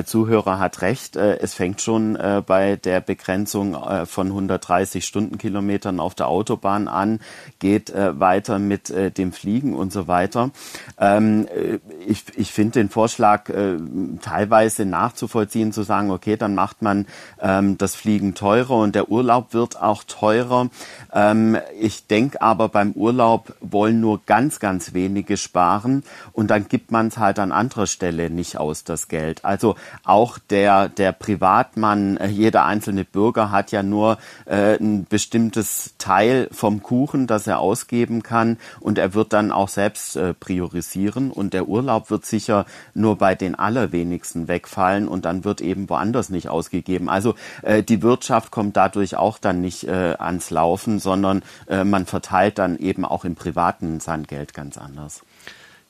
Zuhörer hat recht. Es fängt schon bei der Begrenzung von 130 Stundenkilometern auf der Autobahn an, geht weiter mit dem Fliegen und und so weiter. Ähm, äh, ich ich finde den Vorschlag äh, teilweise nachzuvollziehen, zu sagen, okay, dann macht man ähm, das Fliegen teurer und der Urlaub wird auch teurer. Ähm, ich denke aber beim Urlaub wollen nur ganz, ganz wenige sparen und dann gibt man es halt an anderer Stelle nicht aus, das Geld. Also auch der, der Privatmann, äh, jeder einzelne Bürger hat ja nur äh, ein bestimmtes Teil vom Kuchen, das er ausgeben kann und er wird dann auch selbst äh, priorisieren und der Urlaub wird sicher nur bei den allerwenigsten wegfallen und dann wird eben woanders nicht ausgegeben. Also äh, die Wirtschaft kommt dadurch auch dann nicht äh, ans Laufen, sondern äh, man verteilt dann eben auch im Privaten sein Geld ganz anders.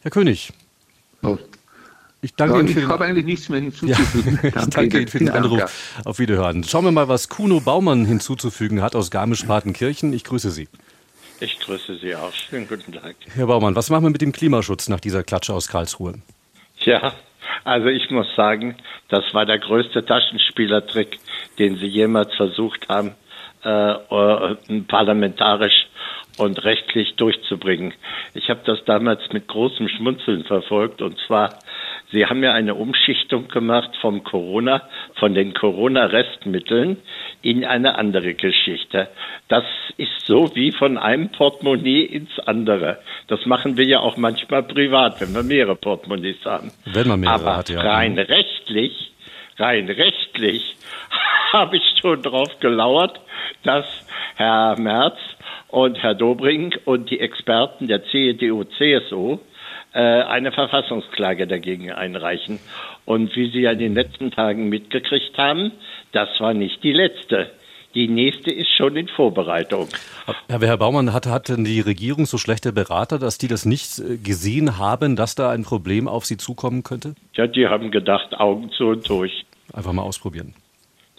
Herr König. Oh. Ich danke ja, Ihnen für ich habe eigentlich nichts mehr hinzuzufügen. Ja, ich danke Ihnen für den Anruf. Auf Wiederhören. Schauen wir mal, was Kuno Baumann hinzuzufügen hat aus Garmisch-Partenkirchen. Ich grüße Sie. Ich grüße Sie auch. Schönen guten Tag. Herr Baumann, was machen wir mit dem Klimaschutz nach dieser Klatsche aus Karlsruhe? Ja, also ich muss sagen, das war der größte Taschenspielertrick, den Sie jemals versucht haben, äh, äh parlamentarisch und rechtlich durchzubringen. Ich habe das damals mit großem Schmunzeln verfolgt und zwar Sie haben ja eine Umschichtung gemacht vom Corona, von den Corona-Restmitteln in eine andere Geschichte. Das ist so wie von einem Portemonnaie ins andere. Das machen wir ja auch manchmal privat, wenn wir mehrere Portemonnaies haben. Wenn man mehrere Aber hat, ja. rein rechtlich, rein rechtlich habe ich schon drauf gelauert, dass Herr Merz und Herr Dobring und die Experten der CDU, CSU eine Verfassungsklage dagegen einreichen. Und wie Sie ja in den letzten Tagen mitgekriegt haben, das war nicht die letzte. Die nächste ist schon in Vorbereitung. Herr Baumann, hat, hat denn die Regierung so schlechte Berater, dass die das nicht äh, gesehen haben, dass da ein Problem auf sie zukommen könnte? Ja, die haben gedacht, Augen zu und durch. Einfach mal ausprobieren.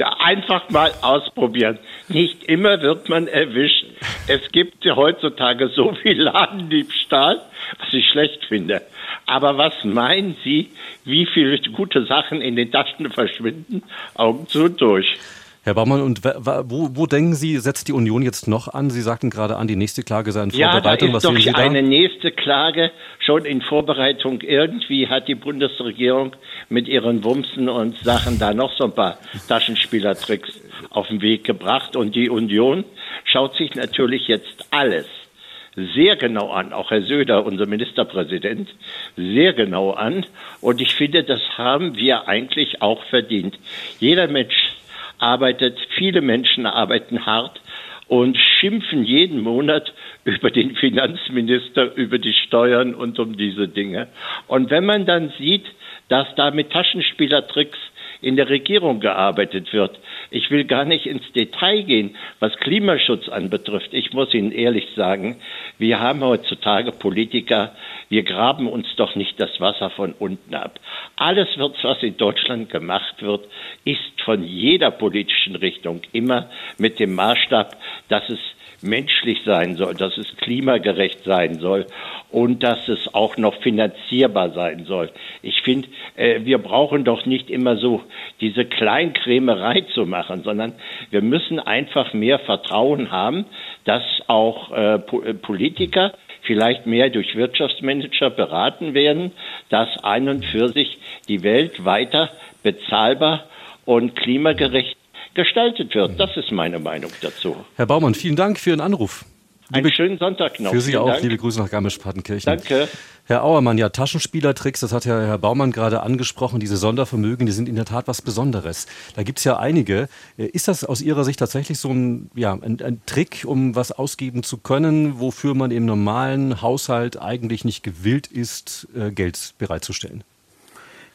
Ja, einfach mal ausprobieren. Nicht immer wird man erwischt. Es gibt ja heutzutage so viel Ladendiebstahl, was ich schlecht finde. Aber was meinen Sie, wie viele gute Sachen in den Taschen verschwinden? Augen zu durch. Herr Baumann, und wo, wo, denken Sie, setzt die Union jetzt noch an? Sie sagten gerade an, die nächste Klage sei in Vorbereitung. Ja, da ist Was doch eine nächste Klage schon in Vorbereitung. Irgendwie hat die Bundesregierung mit ihren Wumsen und Sachen da noch so ein paar Taschenspielertricks auf den Weg gebracht. Und die Union schaut sich natürlich jetzt alles sehr genau an, auch Herr Söder, unser Ministerpräsident, sehr genau an. Und ich finde, das haben wir eigentlich auch verdient. Jeder Mensch arbeitet, viele Menschen arbeiten hart und schimpfen jeden Monat über den Finanzminister, über die Steuern und um diese Dinge. Und wenn man dann sieht, dass da mit Taschenspielertricks in der Regierung gearbeitet wird. Ich will gar nicht ins Detail gehen, was Klimaschutz anbetrifft. Ich muss Ihnen ehrlich sagen, wir haben heutzutage Politiker, wir graben uns doch nicht das Wasser von unten ab. Alles, was in Deutschland gemacht wird, ist von jeder politischen Richtung immer mit dem Maßstab, dass es menschlich sein soll, dass es klimagerecht sein soll und dass es auch noch finanzierbar sein soll. Ich finde, äh, wir brauchen doch nicht immer so diese Kleinkrämerei zu machen, sondern wir müssen einfach mehr Vertrauen haben, dass auch äh, äh Politiker vielleicht mehr durch Wirtschaftsmanager beraten werden, dass ein und für sich die Welt weiter bezahlbar und klimagerecht gestaltet wird. Das ist meine Meinung dazu. Herr Baumann, vielen Dank für Ihren Anruf. Einen liebe, schönen Sonntag noch. Für Sie Vielen auch, Dank. liebe Grüße nach Garmisch-Partenkirchen. Danke. Herr Auermann, ja, Taschenspielertricks, das hat ja Herr Baumann gerade angesprochen, diese Sondervermögen, die sind in der Tat was Besonderes. Da gibt es ja einige. Äh, ist das aus Ihrer Sicht tatsächlich so ein, ja, ein, ein Trick, um was ausgeben zu können, wofür man im normalen Haushalt eigentlich nicht gewillt ist, äh, Geld bereitzustellen?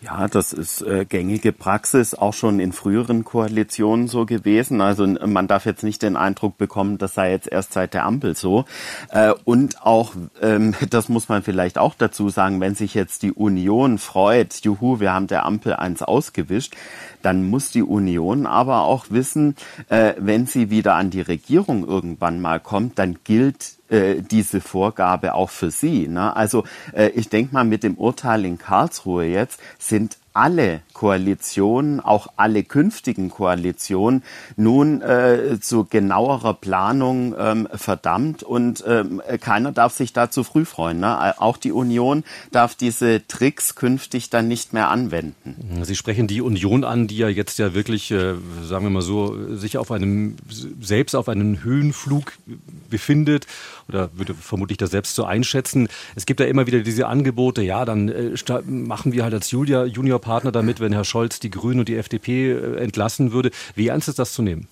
Ja, das ist äh, gängige Praxis, auch schon in früheren Koalitionen so gewesen. Also man darf jetzt nicht den Eindruck bekommen, das sei jetzt erst seit der Ampel so. Äh, und auch, ähm, das muss man vielleicht auch dazu sagen, wenn sich jetzt die Union freut, juhu, wir haben der Ampel eins ausgewischt, dann muss die Union aber auch wissen, äh, wenn sie wieder an die Regierung irgendwann mal kommt, dann gilt äh, diese Vorgabe auch für Sie. Ne? Also äh, ich denke mal, mit dem Urteil in Karlsruhe jetzt sind alle Koalitionen, auch alle künftigen Koalitionen, nun äh, zu genauerer Planung ähm, verdammt und ähm, keiner darf sich da zu früh freuen. Ne? Auch die Union darf diese Tricks künftig dann nicht mehr anwenden. Sie sprechen die Union an, die ja jetzt ja wirklich, äh, sagen wir mal so, sich auf einem selbst auf einem Höhenflug befindet oder würde vermutlich das selbst so einschätzen. Es gibt ja immer wieder diese Angebote, ja, dann äh, machen wir halt als Julia, Juniorpartner damit, wenn Herr Scholz die Grünen und die FDP äh, entlassen würde. Wie ernst ist das zu nehmen?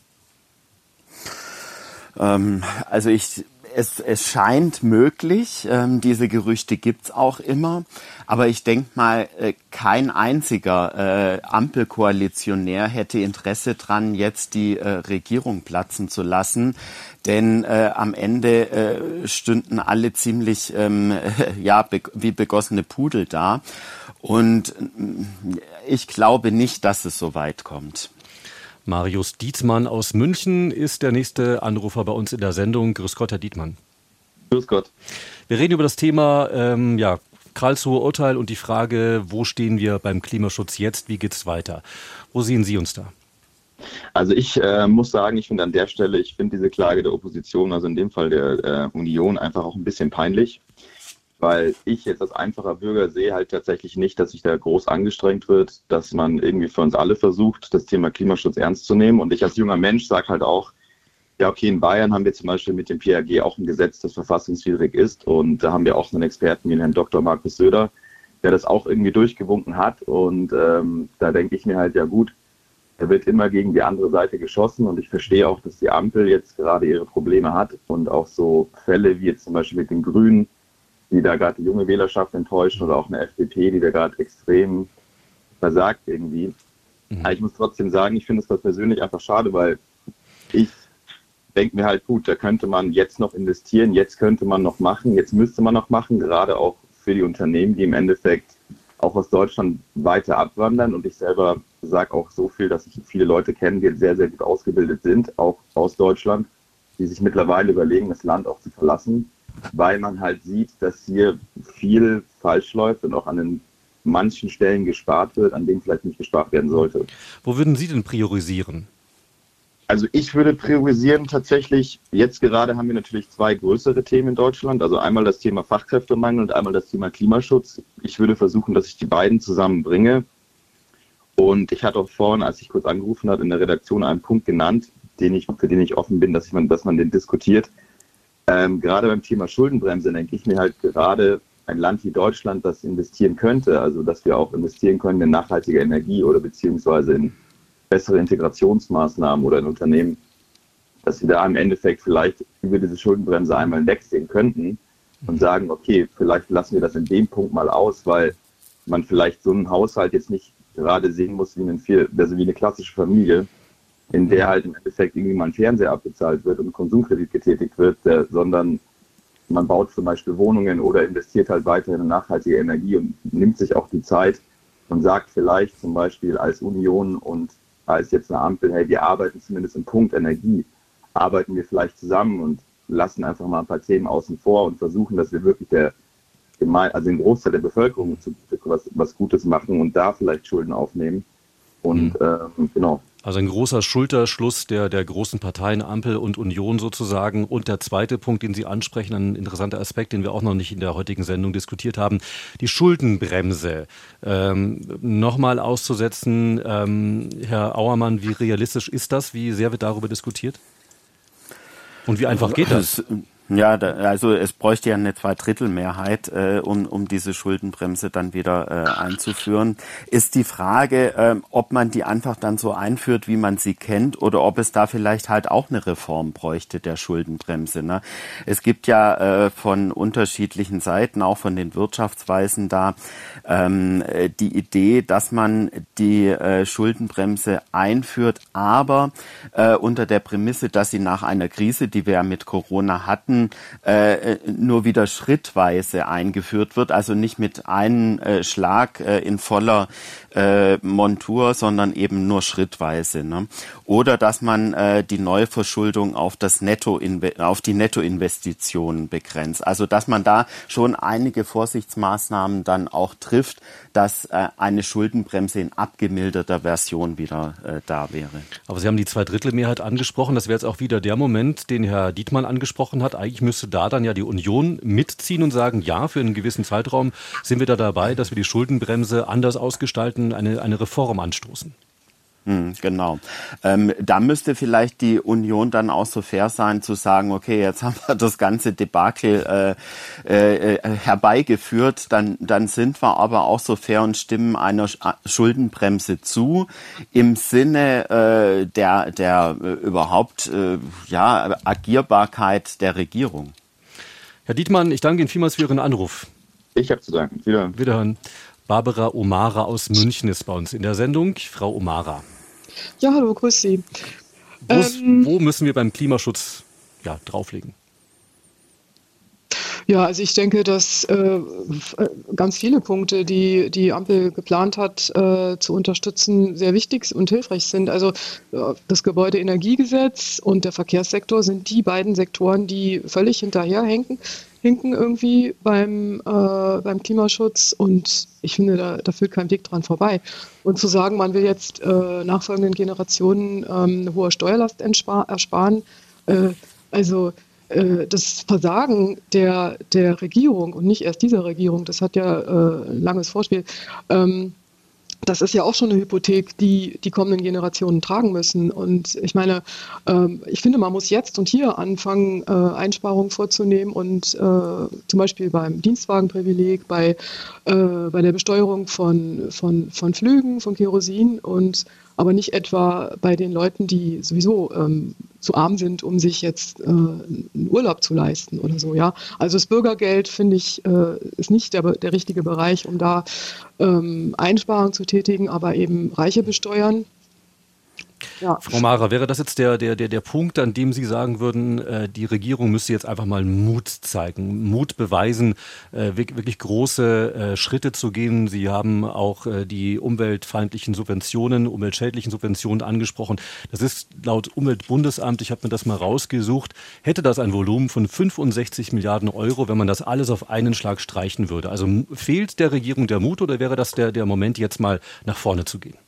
Ähm, also ich es, es scheint möglich, ähm, diese Gerüchte gibt's auch immer, aber ich denke mal, äh, kein einziger äh, Ampelkoalitionär hätte Interesse dran, jetzt die äh, Regierung platzen zu lassen, denn äh, am Ende äh, stünden alle ziemlich ähm, ja, be wie begossene Pudel da. Und äh, ich glaube nicht, dass es so weit kommt. Marius Dietmann aus München ist der nächste Anrufer bei uns in der Sendung. Grüß Gott, Herr Dietmann. Grüß Gott. Wir reden über das Thema ähm, ja, Karlsruher Urteil und die Frage, wo stehen wir beim Klimaschutz jetzt, wie geht es weiter? Wo sehen Sie uns da? Also ich äh, muss sagen, ich finde an der Stelle, ich finde diese Klage der Opposition, also in dem Fall der äh, Union, einfach auch ein bisschen peinlich weil ich jetzt als einfacher Bürger sehe halt tatsächlich nicht, dass sich da groß angestrengt wird, dass man irgendwie für uns alle versucht, das Thema Klimaschutz ernst zu nehmen. Und ich als junger Mensch sage halt auch, ja, okay, in Bayern haben wir zum Beispiel mit dem PAG auch ein Gesetz, das verfassungswidrig ist. Und da haben wir auch einen Experten wie Herrn Dr. Markus Söder, der das auch irgendwie durchgewunken hat. Und ähm, da denke ich mir halt, ja gut, da wird immer gegen die andere Seite geschossen. Und ich verstehe auch, dass die Ampel jetzt gerade ihre Probleme hat und auch so Fälle wie jetzt zum Beispiel mit den Grünen, die da gerade die junge Wählerschaft enttäuscht oder auch eine FDP, die da gerade extrem versagt irgendwie. Mhm. Aber ich muss trotzdem sagen, ich finde es das persönlich einfach schade, weil ich denke mir halt, gut, da könnte man jetzt noch investieren, jetzt könnte man noch machen, jetzt müsste man noch machen, gerade auch für die Unternehmen, die im Endeffekt auch aus Deutschland weiter abwandern. Und ich selber sage auch so viel, dass ich viele Leute kenne, die sehr, sehr gut ausgebildet sind, auch aus Deutschland, die sich mittlerweile überlegen, das Land auch zu verlassen weil man halt sieht, dass hier viel falsch läuft und auch an den manchen Stellen gespart wird, an denen vielleicht nicht gespart werden sollte. Wo würden Sie denn priorisieren? Also ich würde priorisieren tatsächlich, jetzt gerade haben wir natürlich zwei größere Themen in Deutschland, also einmal das Thema Fachkräftemangel und einmal das Thema Klimaschutz. Ich würde versuchen, dass ich die beiden zusammenbringe. Und ich hatte auch vorhin, als ich kurz angerufen habe, in der Redaktion einen Punkt genannt, den ich, für den ich offen bin, dass, ich, dass man den diskutiert. Ähm, gerade beim Thema Schuldenbremse denke ich mir halt gerade ein Land wie Deutschland, das investieren könnte, also dass wir auch investieren können in nachhaltige Energie oder beziehungsweise in bessere Integrationsmaßnahmen oder in Unternehmen, dass wir da im Endeffekt vielleicht über diese Schuldenbremse einmal hinwegsehen könnten und sagen, okay, vielleicht lassen wir das in dem Punkt mal aus, weil man vielleicht so einen Haushalt jetzt nicht gerade sehen muss wie, einen also wie eine klassische Familie, in der halt im Endeffekt irgendwie mal ein Fernseher abbezahlt wird und Konsumkredit getätigt wird, äh, sondern man baut zum Beispiel Wohnungen oder investiert halt weiterhin in nachhaltige Energie und nimmt sich auch die Zeit und sagt vielleicht zum Beispiel als Union und als jetzt eine Ampel, hey, wir arbeiten zumindest im Punkt Energie, arbeiten wir vielleicht zusammen und lassen einfach mal ein paar Themen außen vor und versuchen, dass wir wirklich der also den Großteil der Bevölkerung zu, was, was Gutes machen und da vielleicht Schulden aufnehmen. Und mhm. ähm, genau, also ein großer Schulterschluss der, der großen Parteien Ampel und Union sozusagen. Und der zweite Punkt, den Sie ansprechen, ein interessanter Aspekt, den wir auch noch nicht in der heutigen Sendung diskutiert haben, die Schuldenbremse ähm, nochmal auszusetzen. Ähm, Herr Auermann, wie realistisch ist das? Wie sehr wird darüber diskutiert? Und wie einfach geht das? Ja, da, also es bräuchte ja eine Zweidrittelmehrheit, äh, um, um diese Schuldenbremse dann wieder äh, einzuführen. Ist die Frage, äh, ob man die einfach dann so einführt, wie man sie kennt, oder ob es da vielleicht halt auch eine Reform bräuchte der Schuldenbremse. Ne? Es gibt ja äh, von unterschiedlichen Seiten, auch von den Wirtschaftsweisen da, ähm, äh, die Idee, dass man die äh, Schuldenbremse einführt, aber äh, unter der Prämisse, dass sie nach einer Krise, die wir ja mit Corona hatten, Daten äh, nur wieder schrittweise eingeführt wird, also nicht mit einem äh, Schlag äh, in voller äh, Montur, sondern eben nur schrittweise. Ne? Oder dass man äh, die Neuverschuldung auf das Netto auf die Nettoinvestitionen begrenzt. Also dass man da schon einige Vorsichtsmaßnahmen dann auch trifft, dass äh, eine Schuldenbremse in abgemilderter Version wieder äh, da wäre. Aber Sie haben die Zweidrittelmehrheit angesprochen. Das wäre jetzt auch wieder der Moment, den Herr Dietmann angesprochen hat. Eigentlich müsste da dann ja die Union mitziehen und sagen, ja, für einen gewissen Zeitraum sind wir da dabei, dass wir die Schuldenbremse anders ausgestalten eine, eine Reform anstoßen. Hm, genau. Ähm, da müsste vielleicht die Union dann auch so fair sein zu sagen, okay, jetzt haben wir das ganze Debakel äh, äh, äh, herbeigeführt, dann, dann sind wir aber auch so fair und stimmen einer Schuldenbremse zu im Sinne äh, der, der äh, überhaupt äh, ja, Agierbarkeit der Regierung. Herr Dietmann, ich danke Ihnen vielmals für Ihren Anruf. Ich habe zu danken. Wiederhören. Wiederhören. Barbara Omara aus München ist bei uns in der Sendung. Frau Omara. Ja, hallo, grüß Sie. Ähm, wo müssen wir beim Klimaschutz ja, drauflegen? Ja, also ich denke, dass äh, ganz viele Punkte, die die Ampel geplant hat, äh, zu unterstützen, sehr wichtig und hilfreich sind. Also äh, das Gebäudeenergiegesetz und der Verkehrssektor sind die beiden Sektoren, die völlig hinterherhinken hinken irgendwie beim, äh, beim Klimaschutz und ich finde, da, da führt kein Weg dran vorbei. Und zu sagen, man will jetzt äh, nachfolgenden Generationen ähm, hohe Steuerlast ersparen, äh, also äh, das Versagen der, der Regierung und nicht erst dieser Regierung, das hat ja äh, ein langes Vorspiel, ähm, das ist ja auch schon eine Hypothek, die die kommenden Generationen tragen müssen. Und ich meine, ähm, ich finde, man muss jetzt und hier anfangen, äh, Einsparungen vorzunehmen und äh, zum Beispiel beim Dienstwagenprivileg, bei, äh, bei der Besteuerung von, von, von Flügen, von Kerosin und aber nicht etwa bei den Leuten, die sowieso ähm, zu arm sind, um sich jetzt äh, einen Urlaub zu leisten oder so. Ja, also das Bürgergeld finde ich äh, ist nicht der, der richtige Bereich, um da ähm, Einsparungen zu tätigen, aber eben Reiche besteuern ja. Frau Mara, wäre das jetzt der, der, der, der Punkt, an dem Sie sagen würden, äh, die Regierung müsste jetzt einfach mal Mut zeigen, Mut beweisen, äh, wirklich große äh, Schritte zu gehen? Sie haben auch äh, die umweltfeindlichen Subventionen, umweltschädlichen Subventionen angesprochen. Das ist laut Umweltbundesamt, ich habe mir das mal rausgesucht, hätte das ein Volumen von 65 Milliarden Euro, wenn man das alles auf einen Schlag streichen würde. Also fehlt der Regierung der Mut oder wäre das der, der Moment, jetzt mal nach vorne zu gehen?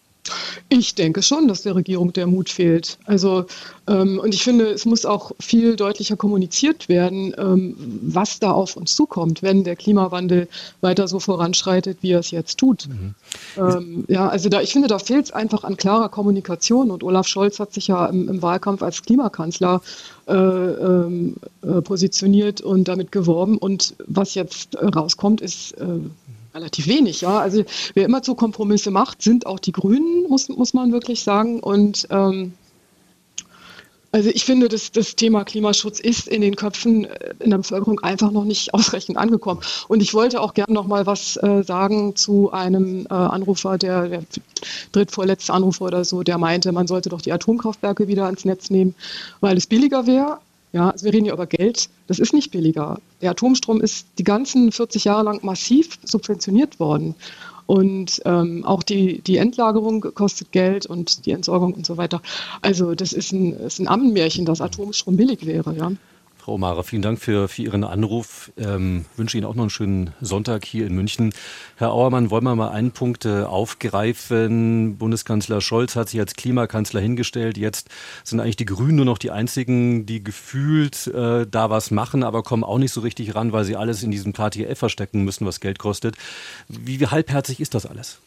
Ich denke schon, dass der Regierung der Mut fehlt. Also, ähm, und ich finde, es muss auch viel deutlicher kommuniziert werden, ähm, was da auf uns zukommt, wenn der Klimawandel weiter so voranschreitet, wie er es jetzt tut. Mhm. Ähm, ja, also da, ich finde, da fehlt es einfach an klarer Kommunikation. Und Olaf Scholz hat sich ja im, im Wahlkampf als Klimakanzler äh, ähm, äh, positioniert und damit geworben. Und was jetzt äh, rauskommt, ist äh, relativ wenig, ja. Also wer immer zu Kompromisse macht, sind auch die Grünen, muss, muss man wirklich sagen. Und ähm, also ich finde, das, das Thema Klimaschutz ist in den Köpfen äh, in der Bevölkerung einfach noch nicht ausreichend angekommen. Und ich wollte auch gerne noch mal was äh, sagen zu einem äh, Anrufer, der, der drittvorletzte Anrufer oder so, der meinte, man sollte doch die Atomkraftwerke wieder ans Netz nehmen, weil es billiger wäre. Ja, also wir reden ja über Geld. Das ist nicht billiger. Der Atomstrom ist die ganzen 40 Jahre lang massiv subventioniert worden. Und ähm, auch die, die Endlagerung kostet Geld und die Entsorgung und so weiter. Also das ist ein, ist ein Ammenmärchen, dass Atomstrom billig wäre. Ja. Frau Mara, vielen Dank für, für Ihren Anruf. Ähm, wünsche Ihnen auch noch einen schönen Sonntag hier in München. Herr Auermann, wollen wir mal einen Punkt äh, aufgreifen? Bundeskanzler Scholz hat sich als Klimakanzler hingestellt. Jetzt sind eigentlich die Grünen nur noch die einzigen, die gefühlt äh, da was machen, aber kommen auch nicht so richtig ran, weil sie alles in diesem KTF verstecken müssen, was Geld kostet. Wie, wie halbherzig ist das alles?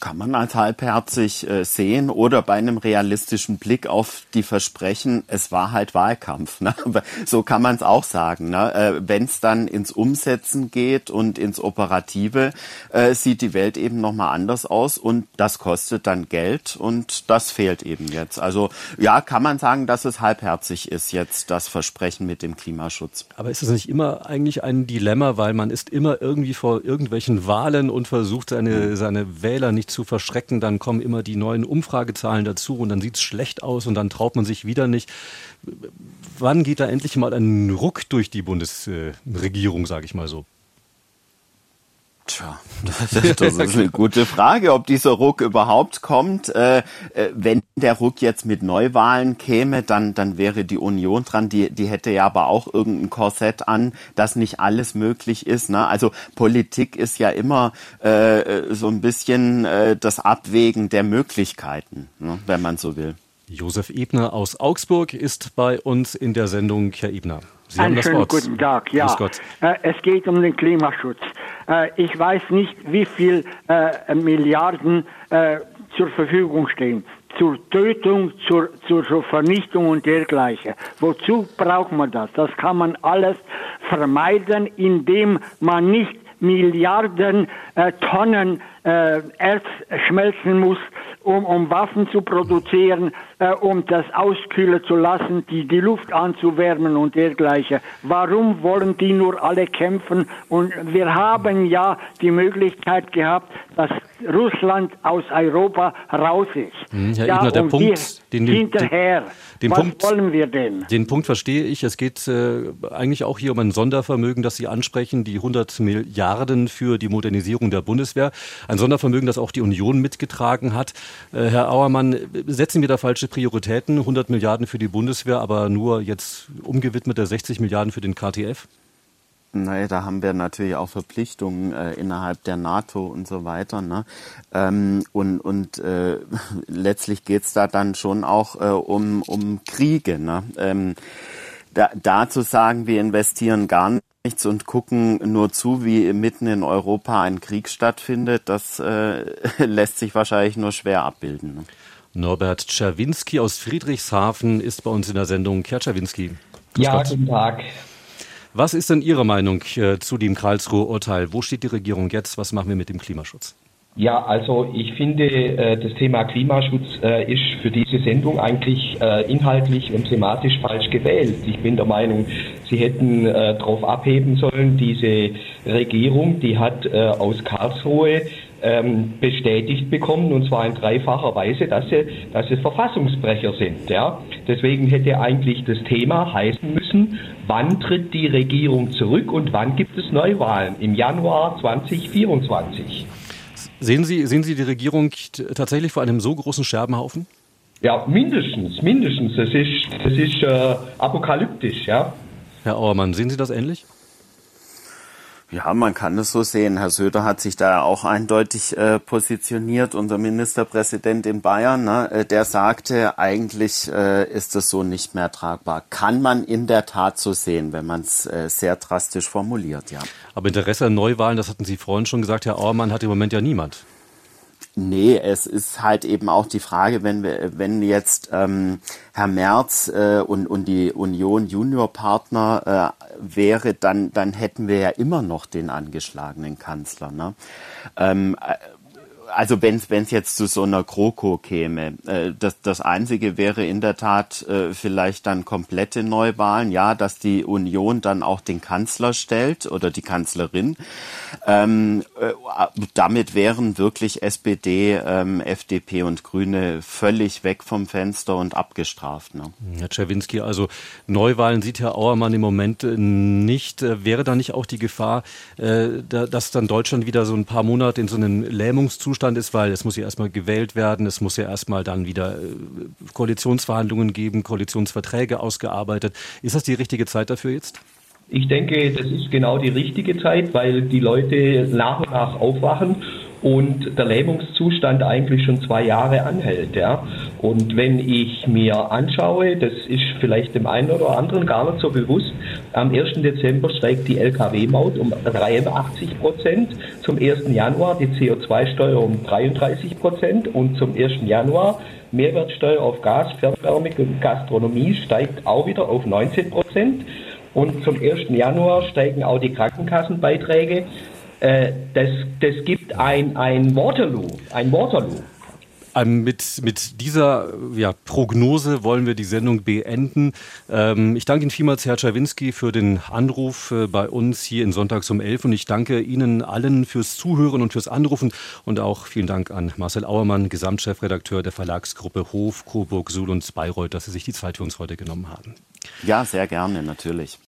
Kann man als halbherzig äh, sehen oder bei einem realistischen Blick auf die Versprechen, es war halt Wahlkampf. Ne? so kann man es auch sagen. Ne? Äh, Wenn es dann ins Umsetzen geht und ins Operative, äh, sieht die Welt eben nochmal anders aus und das kostet dann Geld und das fehlt eben jetzt. Also ja, kann man sagen, dass es halbherzig ist jetzt das Versprechen mit dem Klimaschutz. Aber ist es nicht immer eigentlich ein Dilemma, weil man ist immer irgendwie vor irgendwelchen Wahlen und versucht seine, seine Wähler nicht zu verschrecken, dann kommen immer die neuen Umfragezahlen dazu und dann sieht es schlecht aus und dann traut man sich wieder nicht. Wann geht da endlich mal ein Ruck durch die Bundesregierung, sage ich mal so? Tja, das ist eine gute Frage, ob dieser Ruck überhaupt kommt. Äh, äh, wenn der Ruck jetzt mit Neuwahlen käme, dann, dann wäre die Union dran. Die, die hätte ja aber auch irgendein Korsett an, dass nicht alles möglich ist. Ne? Also Politik ist ja immer äh, so ein bisschen äh, das Abwägen der Möglichkeiten, ne? wenn man so will. Josef Ebner aus Augsburg ist bei uns in der Sendung. Herr Ebner. Sie Einen schönen guten Tag. Ja, äh, es geht um den Klimaschutz. Äh, ich weiß nicht, wie viel äh, Milliarden zur Verfügung stehen zur Tötung, zur, zur, zur Vernichtung und dergleichen. Wozu braucht man das? Das kann man alles vermeiden, indem man nicht Milliarden äh, Tonnen äh, Erz schmelzen muss, um, um Waffen zu produzieren, äh, um das auskühlen zu lassen, die, die Luft anzuwärmen und dergleichen. Warum wollen die nur alle kämpfen? Und wir haben ja die Möglichkeit gehabt, dass Russland aus Europa raus ist. Hm, Herr ja, Ebner, der Punkt, den, hinterher. Den Was Punkt, wollen wir denn? Den Punkt verstehe ich. Es geht äh, eigentlich auch hier um ein Sondervermögen, das Sie ansprechen, die 100 Milliarden für die Modernisierung der Bundeswehr. Ein Sondervermögen, das auch die Union mitgetragen hat. Äh, Herr Auermann, setzen wir da falsche Prioritäten? 100 Milliarden für die Bundeswehr, aber nur jetzt umgewidmete 60 Milliarden für den KTF? Naja, da haben wir natürlich auch Verpflichtungen äh, innerhalb der NATO und so weiter. Ne? Ähm, und und äh, letztlich geht's da dann schon auch äh, um, um Kriege. Ne? Ähm, da, da zu sagen, wir investieren gar nichts und gucken nur zu, wie mitten in Europa ein Krieg stattfindet, das äh, lässt sich wahrscheinlich nur schwer abbilden. Ne? Norbert Czerwinski aus Friedrichshafen ist bei uns in der Sendung. Herr Czerwinski. Ja, Gott. guten Tag. Was ist denn Ihre Meinung äh, zu dem Karlsruher Urteil? Wo steht die Regierung jetzt? Was machen wir mit dem Klimaschutz? Ja, also ich finde, äh, das Thema Klimaschutz äh, ist für diese Sendung eigentlich inhaltlich und thematisch falsch gewählt. Ich bin der Meinung, Sie hätten darauf abheben sollen, diese Regierung, die hat aus Karlsruhe ähm, bestätigt bekommen, und zwar in dreifacher Weise, dass sie, dass sie Verfassungsbrecher sind. Ja? Deswegen hätte eigentlich das Thema heißen müssen, wann tritt die Regierung zurück und wann gibt es Neuwahlen? Im Januar 2024. Sehen Sie, sehen Sie die Regierung tatsächlich vor einem so großen Scherbenhaufen? Ja, mindestens, mindestens. Das ist, das ist äh, apokalyptisch, ja. Herr Auermann, sehen Sie das ähnlich? Ja, man kann es so sehen. Herr Söder hat sich da auch eindeutig äh, positioniert, unser Ministerpräsident in Bayern. Ne? Äh, der sagte, eigentlich äh, ist es so nicht mehr tragbar. Kann man in der Tat so sehen, wenn man es äh, sehr drastisch formuliert, ja. Aber Interesse an Neuwahlen, das hatten Sie vorhin schon gesagt, Herr Auermann hat im Moment ja niemand. Nee, es ist halt eben auch die Frage, wenn wir, wenn jetzt ähm, Herr Merz äh, und, und die Union Juniorpartner äh, wäre, dann, dann hätten wir ja immer noch den angeschlagenen Kanzler. Ne? Ähm, äh, also wenn es jetzt zu so einer GroKo käme, äh, das, das Einzige wäre in der Tat äh, vielleicht dann komplette Neuwahlen, ja, dass die Union dann auch den Kanzler stellt oder die Kanzlerin. Ähm, äh, damit wären wirklich SPD, ähm, FDP und Grüne völlig weg vom Fenster und abgestraft. Ne? Herr Czerwinski, also Neuwahlen sieht Herr Auermann im Moment äh, nicht. Äh, wäre da nicht auch die Gefahr, äh, dass dann Deutschland wieder so ein paar Monate in so einem Lähmungszustand Zustand ist, weil es muss ja erstmal gewählt werden, es muss ja erstmal dann wieder äh, Koalitionsverhandlungen geben, Koalitionsverträge ausgearbeitet. Ist das die richtige Zeit dafür jetzt? Ich denke, das ist genau die richtige Zeit, weil die Leute nach und nach aufwachen und der Lähmungszustand eigentlich schon zwei Jahre anhält. Ja. Und wenn ich mir anschaue, das ist vielleicht dem einen oder anderen gar nicht so bewusst, am 1. Dezember steigt die Lkw-Maut um 83 Prozent, zum 1. Januar die CO2-Steuer um 33 Prozent und zum 1. Januar Mehrwertsteuer auf Gas, Fernwärme und Gastronomie steigt auch wieder auf 19 Prozent. Und zum 1. Januar steigen auch die Krankenkassenbeiträge. Äh, das, das gibt ein, ein Waterloo, ein Waterloo. Ähm, mit, mit dieser ja, Prognose wollen wir die Sendung beenden. Ähm, ich danke Ihnen vielmals, Herr Czerwinski, für den Anruf äh, bei uns hier in Sonntags um 11 und ich danke Ihnen allen fürs Zuhören und fürs Anrufen und auch vielen Dank an Marcel Auermann, Gesamtchefredakteur der Verlagsgruppe Hof, Coburg, Suhl und Bayreuth, dass Sie sich die Zeit für uns heute genommen haben. Ja, sehr gerne, natürlich.